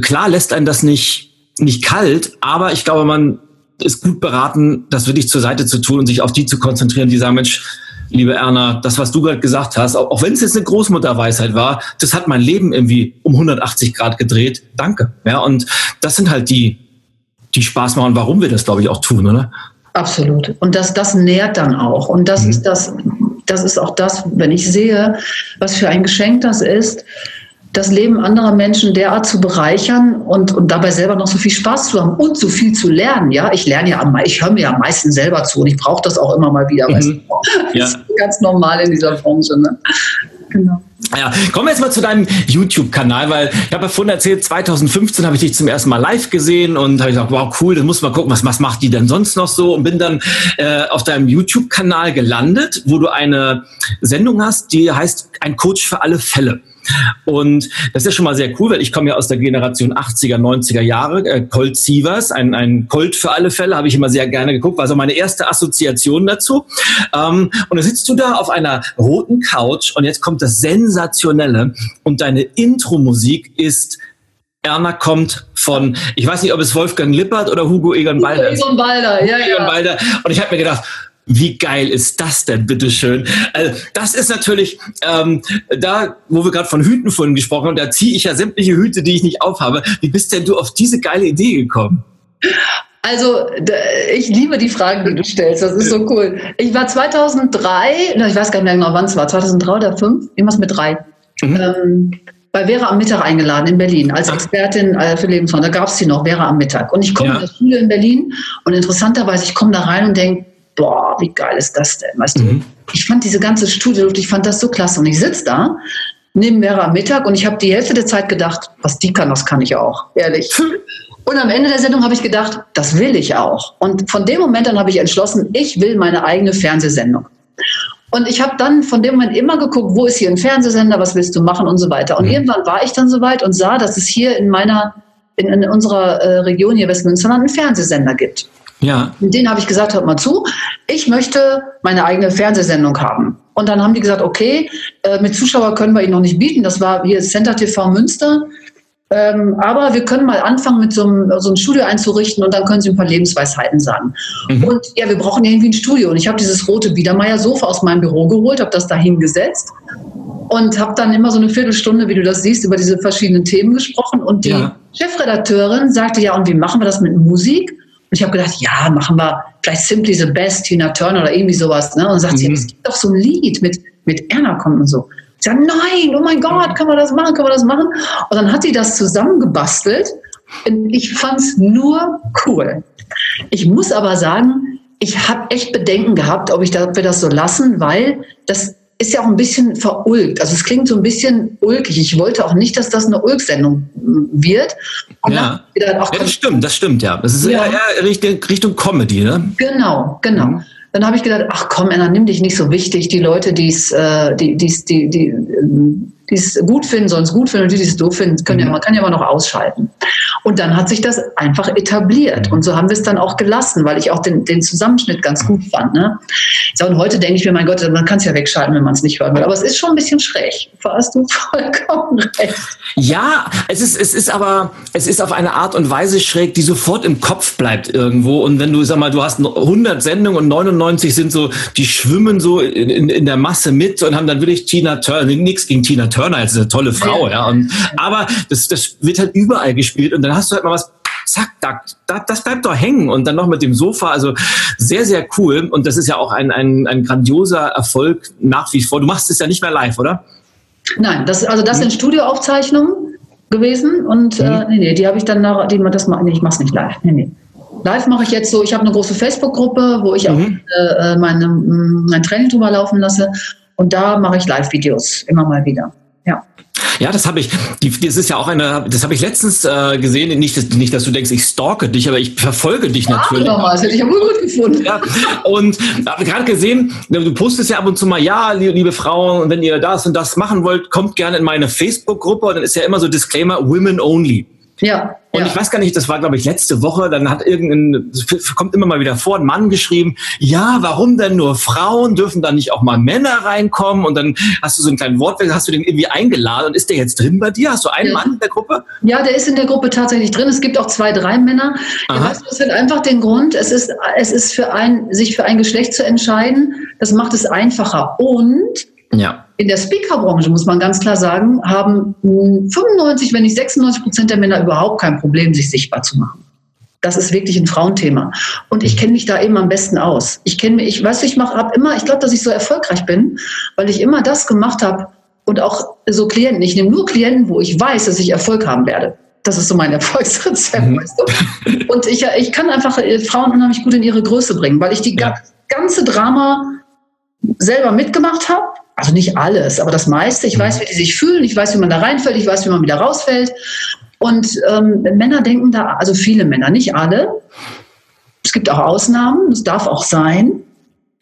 Klar lässt einen das nicht, nicht kalt, aber ich glaube, man ist gut beraten, das wirklich zur Seite zu tun und sich auf die zu konzentrieren, die sagen, Mensch, liebe Erna, das, was du gerade gesagt hast, auch, auch wenn es jetzt eine Großmutterweisheit war, das hat mein Leben irgendwie um 180 Grad gedreht. Danke. Ja, und das sind halt die, die Spaß machen, warum wir das, glaube ich, auch tun, oder? Absolut. Und das, das nährt dann auch. Und das mhm. ist das, das ist auch das, wenn ich sehe, was für ein Geschenk das ist, das Leben anderer Menschen derart zu bereichern und, und dabei selber noch so viel Spaß zu haben und so viel zu lernen. Ja, ich lerne ja am ich höre mir ja am meisten selber zu und ich brauche das auch immer mal wieder. Mhm. Weißt du? ja. Das ist ganz normal in dieser Branche. Ne? Genau. Ja, kommen wir jetzt mal zu deinem YouTube-Kanal, weil ich habe ja vorhin erzählt, 2015 habe ich dich zum ersten Mal live gesehen und habe gesagt, wow, cool, dann muss man gucken, was, was macht die denn sonst noch so und bin dann äh, auf deinem YouTube-Kanal gelandet, wo du eine Sendung hast, die heißt Ein Coach für alle Fälle. Und das ist ja schon mal sehr cool, weil ich komme ja aus der Generation 80er, 90er Jahre. Äh, Colt Sievers, ein, ein Colt für alle Fälle, habe ich immer sehr gerne geguckt, war so meine erste Assoziation dazu. Ähm, und dann sitzt du da auf einer roten Couch und jetzt kommt das Sensationelle und deine Intro-Musik ist Erna kommt von, ich weiß nicht, ob es Wolfgang Lippert oder Hugo Egon Balder ist. Egon Balder, ja, ja. Egon Balder. Und ich habe mir gedacht, wie geil ist das denn, bitteschön? Also, das ist natürlich ähm, da, wo wir gerade von Hüten vorhin gesprochen haben, da ziehe ich ja sämtliche Hüte, die ich nicht aufhabe. Wie bist denn du auf diese geile Idee gekommen? Also, ich liebe die Fragen, die du stellst. Das ist so cool. Ich war 2003, ich weiß gar nicht mehr genau, wann es war, 2003 oder 2005, irgendwas mit drei. Mhm. Ähm, bei Vera am Mittag eingeladen in Berlin als Expertin äh, für Lebensform. Da gab es sie noch, Vera am Mittag. Und ich komme ja. in der Schule in Berlin und interessanterweise, ich komme da rein und denke, boah, wie geil ist das denn? Weißt mhm. du? Ich fand diese ganze Studieluft, ich fand das so klasse. Und ich sitze da neben Vera am Mittag und ich habe die Hälfte der Zeit gedacht, was die kann, das kann ich auch, ehrlich. Und am Ende der Sendung habe ich gedacht, das will ich auch. Und von dem Moment an habe ich entschlossen, ich will meine eigene Fernsehsendung. Und ich habe dann von dem Moment immer geguckt, wo ist hier ein Fernsehsender, was willst du machen und so weiter. Und mhm. irgendwann war ich dann soweit und sah, dass es hier in meiner, in, in unserer äh, Region hier Westmünsterland einen Fernsehsender gibt. Ja. Und denen habe ich gesagt, hört mal zu, ich möchte meine eigene Fernsehsendung haben. Und dann haben die gesagt, okay, äh, mit Zuschauer können wir ihn noch nicht bieten. Das war hier Center TV Münster. Ähm, aber wir können mal anfangen, mit so einem, so einem Studio einzurichten und dann können Sie ein paar Lebensweisheiten sagen. Mhm. Und ja, wir brauchen irgendwie ein Studio. Und ich habe dieses rote Biedermeier-Sofa aus meinem Büro geholt, habe das da hingesetzt und habe dann immer so eine Viertelstunde, wie du das siehst, über diese verschiedenen Themen gesprochen. Und die ja. Chefredakteurin sagte, ja, und wie machen wir das mit Musik? Und ich habe gedacht, ja, machen wir vielleicht Simply the Best, Tina Turner oder irgendwie sowas. Ne? Und sagt mhm. sie, es gibt doch so ein Lied mit, mit Erna kommt und so. Ich sage, nein, oh mein Gott, kann man das machen, kann man das machen? Und dann hat sie das zusammengebastelt. Und ich fand es nur cool. Ich muss aber sagen, ich habe echt Bedenken gehabt, ob, ich da, ob wir das so lassen, weil das ist ja auch ein bisschen verulgt. Also es klingt so ein bisschen ulkig. Ich wollte auch nicht, dass das eine Ulk-Sendung wird. Und ja. ja. das stimmt, das stimmt, ja. Das ist ja. eher Richtung, Richtung Comedy, ne? Genau, genau. Mhm. Dann habe ich gedacht, ach komm, Anna, nimm dich nicht so wichtig. Die Leute, die's, äh, die es die, die, die es gut finden, sollen es gut finden und die, die es doof finden, können mhm. ja, man kann ja immer noch ausschalten. Und dann hat sich das einfach etabliert. Und so haben wir es dann auch gelassen, weil ich auch den, den Zusammenschnitt ganz gut fand. Ne? So, und heute denke ich mir, mein Gott, man kann es ja wegschalten, wenn man es nicht hören will. Aber es ist schon ein bisschen schräg. Da hast du vollkommen recht. Ja, es ist, es ist aber, es ist auf eine Art und Weise schräg, die sofort im Kopf bleibt irgendwo. Und wenn du, sag mal, du hast 100 Sendungen und 99 sind so, die schwimmen so in, in der Masse mit und haben dann wirklich Tina Turner, nichts gegen Tina Turner, jetzt ist eine tolle Frau, ja. Und, aber das, das wird halt überall gespielt und dann hast du halt mal was zack, da, das bleibt doch hängen. Und dann noch mit dem Sofa, also sehr, sehr cool. Und das ist ja auch ein, ein, ein grandioser Erfolg nach wie vor. Du machst es ja nicht mehr live, oder? Nein, das, also das mhm. sind Studioaufzeichnungen gewesen und äh, mhm. äh, nee, nee, die habe ich dann nach, die, das, nee, ich mache es nicht live. Nee, nee. Live mache ich jetzt so, ich habe eine große Facebook-Gruppe, wo ich mhm. auch äh, meine, mein Training drüber laufen lasse und da mache ich Live-Videos immer mal wieder. Ja. Ja, das habe ich. Das ist ja auch eine. Das habe ich letztens äh, gesehen. Nicht, dass, nicht, dass du denkst, ich stalke dich, aber ich verfolge dich ja, natürlich. Nochmal, das hätte ich ja wohl gut gefunden. Ja, und habe gerade gesehen, du postest ja ab und zu mal, ja, liebe, liebe Frauen, wenn ihr das und das machen wollt, kommt gerne in meine Facebook-Gruppe. Und dann ist ja immer so Disclaimer: Women only. Ja. Und ja. ich weiß gar nicht, das war, glaube ich, letzte Woche, dann hat irgendein, kommt immer mal wieder vor, ein Mann geschrieben, ja, warum denn nur Frauen? Dürfen da nicht auch mal Männer reinkommen? Und dann hast du so einen kleinen Wortwechsel, hast du den irgendwie eingeladen und ist der jetzt drin bei dir? Hast du einen ja. Mann in der Gruppe? Ja, der ist in der Gruppe tatsächlich drin. Es gibt auch zwei, drei Männer. Ja, weißt du, das hat einfach den Grund, es ist, es ist für ein, sich für ein Geschlecht zu entscheiden, das macht es einfacher. Und ja. In der Speakerbranche, muss man ganz klar sagen, haben 95, wenn nicht 96 Prozent der Männer überhaupt kein Problem, sich sichtbar zu machen. Das ist wirklich ein Frauenthema. Und ich kenne mich da eben am besten aus. Ich kenne mich, ich weiß, ich mache ab immer, ich glaube, dass ich so erfolgreich bin, weil ich immer das gemacht habe und auch so Klienten. Ich nehme nur Klienten, wo ich weiß, dass ich Erfolg haben werde. Das ist so mein Erfolgsrezept, mhm. weißt du? Und ich, ich kann einfach äh, Frauen unheimlich gut in ihre Größe bringen, weil ich die ja. ganze Drama selber mitgemacht habe also nicht alles, aber das meiste. Ich weiß, wie die sich fühlen, ich weiß, wie man da reinfällt, ich weiß, wie man wieder rausfällt. Und ähm, Männer denken da, also viele Männer, nicht alle. Es gibt auch Ausnahmen, das darf auch sein.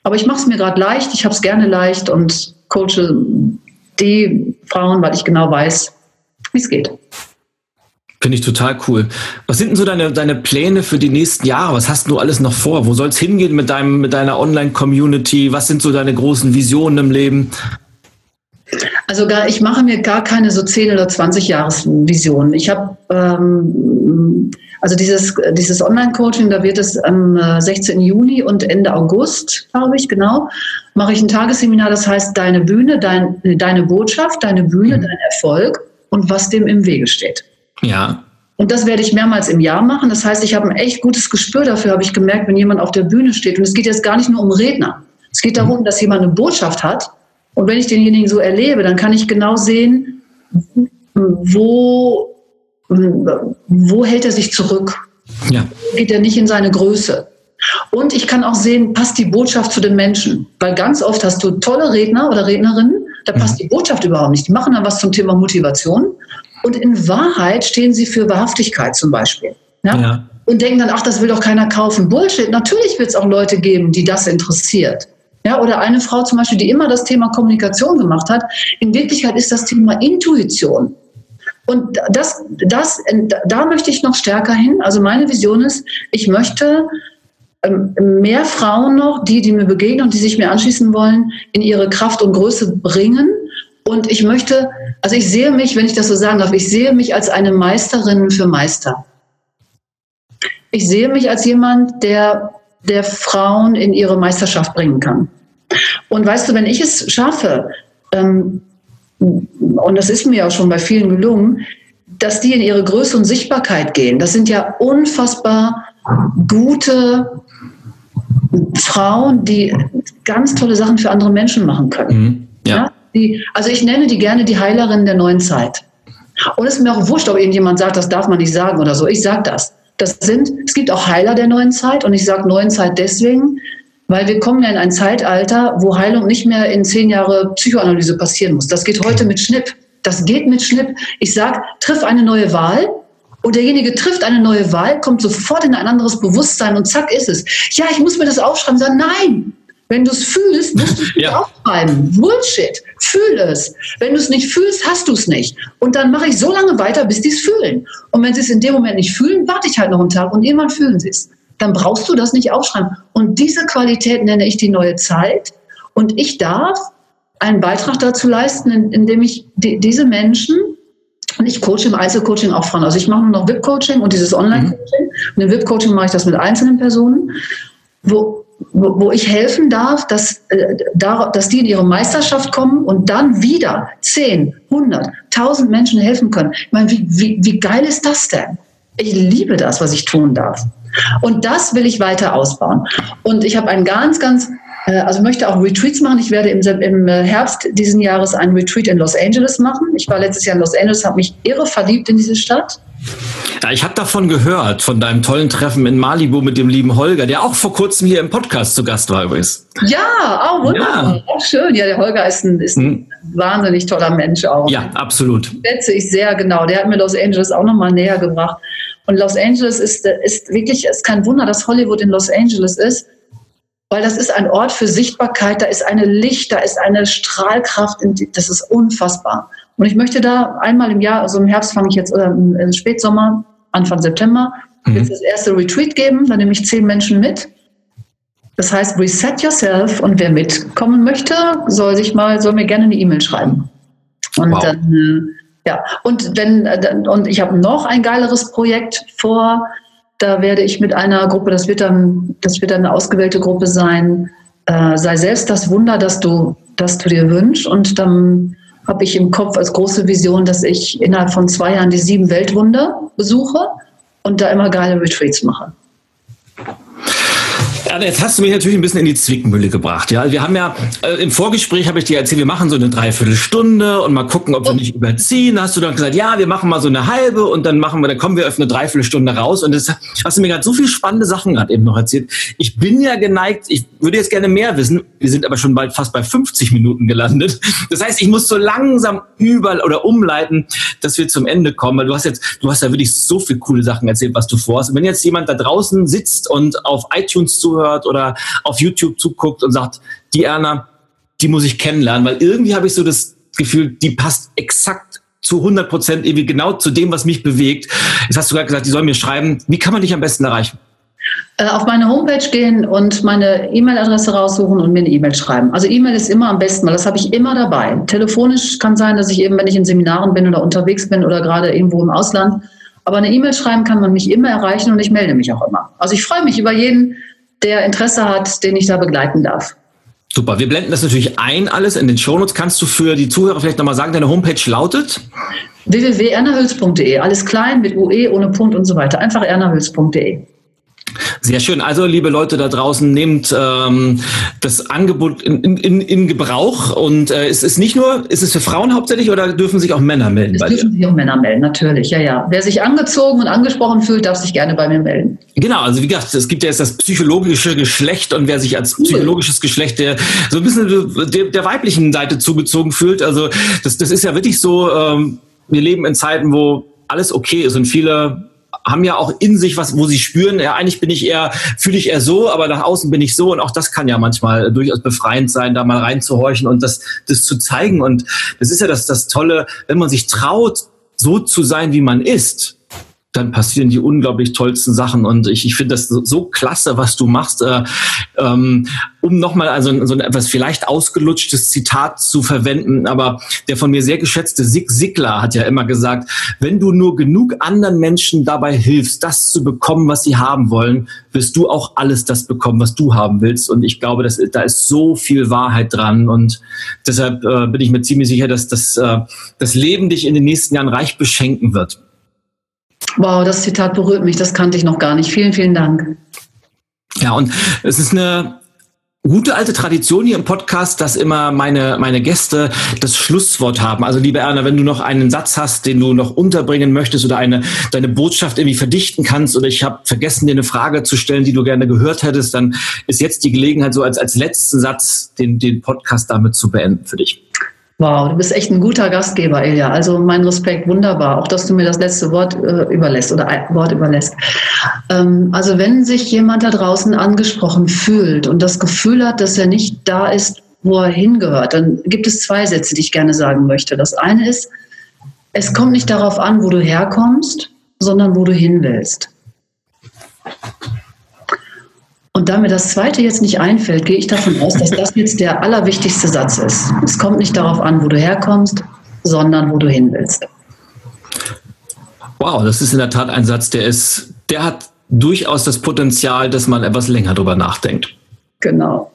Aber ich mache es mir gerade leicht, ich habe es gerne leicht und coache die Frauen, weil ich genau weiß, wie es geht. Finde ich total cool. Was sind denn so deine, deine Pläne für die nächsten Jahre? Was hast du alles noch vor? Wo soll es hingehen mit, deinem, mit deiner Online-Community? Was sind so deine großen Visionen im Leben? Also gar, ich mache mir gar keine so 10 oder 20 Jahresvisionen. Ich habe ähm, also dieses, dieses Online-Coaching, da wird es am 16. Äh, Juni und Ende August, glaube ich, genau, mache ich ein Tagesseminar, das heißt Deine Bühne, dein, deine Botschaft, deine Bühne, mhm. dein Erfolg und was dem im Wege steht. Ja. Und das werde ich mehrmals im Jahr machen. Das heißt, ich habe ein echt gutes Gespür dafür, habe ich gemerkt, wenn jemand auf der Bühne steht. Und es geht jetzt gar nicht nur um Redner. Es geht darum, dass jemand eine Botschaft hat. Und wenn ich denjenigen so erlebe, dann kann ich genau sehen, wo, wo hält er sich zurück? Ja. Geht er nicht in seine Größe? Und ich kann auch sehen, passt die Botschaft zu den Menschen? Weil ganz oft hast du tolle Redner oder Rednerinnen, da passt mhm. die Botschaft überhaupt nicht. Die machen dann was zum Thema Motivation und in Wahrheit stehen sie für Wahrhaftigkeit zum Beispiel. Ja? ja. Und denken dann, ach, das will doch keiner kaufen. Bullshit. Natürlich wird es auch Leute geben, die das interessiert. Ja, oder eine Frau zum Beispiel, die immer das Thema Kommunikation gemacht hat. In Wirklichkeit ist das Thema Intuition. Und das, das, da möchte ich noch stärker hin. Also meine Vision ist, ich möchte ähm, mehr Frauen noch, die, die mir begegnen und die sich mir anschließen wollen, in ihre Kraft und Größe bringen Und ich möchte, also ich sehe mich, wenn ich das so sagen darf, ich sehe mich als eine Meisterin für Meister. Ich sehe mich als jemand, der, der Frauen in ihre Meisterschaft bringen kann. Und weißt du, wenn ich es schaffe, ähm, und das ist mir auch schon bei vielen gelungen, dass die in ihre Größe und Sichtbarkeit gehen. Das sind ja unfassbar gute Frauen, die ganz tolle Sachen für andere Menschen machen können. Mhm, ja. ja. Die, also ich nenne die gerne die Heilerin der neuen Zeit. Und es ist mir auch wurscht, ob irgendjemand sagt, das darf man nicht sagen oder so. Ich sage das. Das sind, es gibt auch Heiler der neuen Zeit und ich sage neuen Zeit deswegen, weil wir kommen ja in ein Zeitalter, wo Heilung nicht mehr in zehn Jahre Psychoanalyse passieren muss. Das geht heute mit Schnipp. Das geht mit Schnipp. Ich sage, triff eine neue Wahl und derjenige trifft eine neue Wahl, kommt sofort in ein anderes Bewusstsein und zack ist es. Ja, ich muss mir das aufschreiben. Sagen, nein, wenn du es fühlst, musst du es ja. aufschreiben. Bullshit. Fühl es. Wenn du es nicht fühlst, hast du es nicht. Und dann mache ich so lange weiter, bis die es fühlen. Und wenn sie es in dem Moment nicht fühlen, warte ich halt noch einen Tag und irgendwann fühlen sie es dann brauchst du das nicht aufschreiben. Und diese Qualität nenne ich die neue Zeit. Und ich darf einen Beitrag dazu leisten, indem ich die, diese Menschen, und ich coache im Einzelcoaching auch Frauen. Also ich mache nur noch VIP-Coaching und dieses Online-Coaching. Mhm. Und im VIP-Coaching mache ich das mit einzelnen Personen, wo, wo, ich helfen darf, dass, äh, dass die in ihre Meisterschaft kommen und dann wieder 10, 100, 1000 Menschen helfen können. Ich meine, wie, wie, wie geil ist das denn? Ich liebe das, was ich tun darf. Und das will ich weiter ausbauen. Und ich habe einen ganz, ganz, äh, also möchte auch Retreats machen. Ich werde im, im äh, Herbst diesen Jahres einen Retreat in Los Angeles machen. Ich war letztes Jahr in Los Angeles, habe mich irre verliebt in diese Stadt. Ja, ich habe davon gehört, von deinem tollen Treffen in Malibu mit dem lieben Holger, der auch vor kurzem hier im Podcast zu Gast war übrigens. Ja, auch wunderbar. Ja. Auch schön. Ja, der Holger ist ein, ist ein hm. wahnsinnig toller Mensch auch. Ja, absolut. Schätze ich sehr, genau. Der hat mir Los Angeles auch nochmal näher gebracht. Und Los Angeles ist, ist wirklich, es ist kein Wunder, dass Hollywood in Los Angeles ist, weil das ist ein Ort für Sichtbarkeit, da ist eine Licht, da ist eine Strahlkraft, das ist unfassbar. Und ich möchte da einmal im Jahr, also im Herbst fange ich jetzt, oder im Spätsommer, Anfang September, mhm. jetzt das erste Retreat geben, da nehme ich zehn Menschen mit. Das heißt, reset yourself und wer mitkommen möchte, soll sich mal, soll mir gerne eine E-Mail schreiben. Und wow. dann äh, ja, und wenn äh, und ich habe noch ein geileres Projekt vor. Da werde ich mit einer Gruppe, das wird dann, das wird dann eine ausgewählte Gruppe sein. Äh, sei selbst das Wunder, das du, das du dir wünschst. Und dann habe ich im Kopf als große Vision, dass ich innerhalb von zwei Jahren die sieben Weltwunder besuche und da immer geile Retreats mache. Jetzt hast du mich natürlich ein bisschen in die Zwickmühle gebracht. Ja, wir haben ja äh, im Vorgespräch habe ich dir erzählt, wir machen so eine Dreiviertelstunde und mal gucken, ob wir nicht überziehen. Hast du dann gesagt, ja, wir machen mal so eine halbe und dann machen wir, dann kommen wir auf eine Dreiviertelstunde raus. Und das hast du mir gerade so viele spannende Sachen gerade eben noch erzählt. Ich bin ja geneigt, ich würde jetzt gerne mehr wissen. Wir sind aber schon bald fast bei 50 Minuten gelandet. Das heißt, ich muss so langsam über oder umleiten, dass wir zum Ende kommen. Weil du hast jetzt, du hast ja wirklich so viele coole Sachen erzählt, was du vorhast. Und wenn jetzt jemand da draußen sitzt und auf iTunes zuhört, zuhört oder auf YouTube zuguckt und sagt, die Erna, die muss ich kennenlernen, weil irgendwie habe ich so das Gefühl, die passt exakt zu 100 Prozent irgendwie genau zu dem, was mich bewegt. Jetzt hast du gerade gesagt, die sollen mir schreiben. Wie kann man dich am besten erreichen? Äh, auf meine Homepage gehen und meine E-Mail-Adresse raussuchen und mir eine E-Mail schreiben. Also E-Mail ist immer am besten, weil das habe ich immer dabei. Telefonisch kann sein, dass ich eben, wenn ich in Seminaren bin oder unterwegs bin oder gerade irgendwo im Ausland, aber eine E-Mail schreiben kann man mich immer erreichen und ich melde mich auch immer. Also ich freue mich über jeden, der Interesse hat, den ich da begleiten darf. Super, wir blenden das natürlich ein, alles in den Shownotes. Kannst du für die Zuhörer vielleicht nochmal sagen, deine Homepage lautet? www.ernahülz.de, alles klein mit UE, ohne Punkt und so weiter. Einfach ernahülz.de. Sehr schön. Also, liebe Leute da draußen, nehmt ähm, das Angebot in, in, in Gebrauch. Und äh, ist es nicht nur, ist es für Frauen hauptsächlich oder dürfen sich auch Männer melden? Es dürfen dir? sich auch Männer melden, natürlich. Ja, ja. Wer sich angezogen und angesprochen fühlt, darf sich gerne bei mir melden. Genau. Also, wie gesagt, es gibt ja jetzt das psychologische Geschlecht und wer sich als psychologisches Geschlecht der so ein bisschen der, der weiblichen Seite zugezogen fühlt. Also, das, das ist ja wirklich so, ähm, wir leben in Zeiten, wo alles okay ist und viele haben ja auch in sich was, wo sie spüren, ja, eigentlich bin ich eher, fühle ich eher so, aber nach außen bin ich so. Und auch das kann ja manchmal durchaus befreiend sein, da mal reinzuhorchen und das, das zu zeigen. Und das ist ja das, das Tolle, wenn man sich traut, so zu sein, wie man ist, dann passieren die unglaublich tollsten Sachen. Und ich, ich finde das so, so, klasse, was du machst. Äh, ähm, um nochmal also so ein etwas vielleicht ausgelutschtes Zitat zu verwenden, aber der von mir sehr geschätzte Sig Sigler hat ja immer gesagt, wenn du nur genug anderen Menschen dabei hilfst, das zu bekommen, was sie haben wollen, wirst du auch alles das bekommen, was du haben willst. Und ich glaube, dass, da ist so viel Wahrheit dran. Und deshalb äh, bin ich mir ziemlich sicher, dass das, äh, das Leben dich in den nächsten Jahren reich beschenken wird. Wow, das Zitat berührt mich, das kannte ich noch gar nicht. Vielen, vielen Dank. Ja, und es ist eine gute alte Tradition hier im Podcast, dass immer meine, meine Gäste das Schlusswort haben. Also liebe Erna, wenn du noch einen Satz hast, den du noch unterbringen möchtest oder eine, deine Botschaft irgendwie verdichten kannst oder ich habe vergessen, dir eine Frage zu stellen, die du gerne gehört hättest, dann ist jetzt die Gelegenheit, so als, als letzten Satz den, den Podcast damit zu beenden für dich. Wow, du bist echt ein guter Gastgeber, Ilja. Also mein Respekt, wunderbar. Auch, dass du mir das letzte Wort äh, überlässt oder ein Wort überlässt. Ähm, also wenn sich jemand da draußen angesprochen fühlt und das Gefühl hat, dass er nicht da ist, wo er hingehört, dann gibt es zwei Sätze, die ich gerne sagen möchte. Das eine ist, es kommt nicht darauf an, wo du herkommst, sondern wo du hin willst. Und da mir das zweite jetzt nicht einfällt, gehe ich davon aus, dass das jetzt der allerwichtigste Satz ist. Es kommt nicht darauf an, wo du herkommst, sondern wo du hin willst. Wow, das ist in der Tat ein Satz, der ist, der hat durchaus das Potenzial, dass man etwas länger drüber nachdenkt. Genau.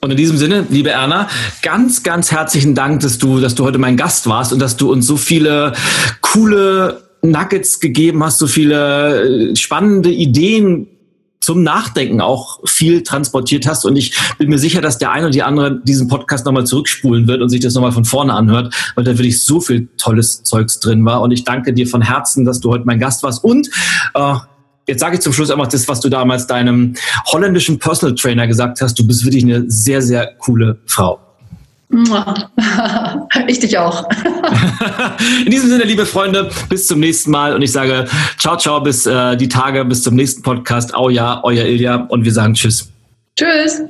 Und in diesem Sinne, liebe Erna, ganz, ganz herzlichen Dank, dass du, dass du heute mein Gast warst und dass du uns so viele coole Nuggets gegeben hast, so viele äh, spannende Ideen zum Nachdenken auch viel transportiert hast. Und ich bin mir sicher, dass der eine und die andere diesen Podcast nochmal zurückspulen wird und sich das nochmal von vorne anhört, weil da wirklich so viel tolles Zeugs drin war. Und ich danke dir von Herzen, dass du heute mein Gast warst. Und äh, jetzt sage ich zum Schluss einfach das, was du damals deinem holländischen Personal Trainer gesagt hast. Du bist wirklich eine sehr, sehr coole Frau. Ich dich auch. In diesem Sinne, liebe Freunde, bis zum nächsten Mal und ich sage ciao, ciao, bis äh, die Tage, bis zum nächsten Podcast. Au ja, euer Ilja und wir sagen Tschüss. Tschüss.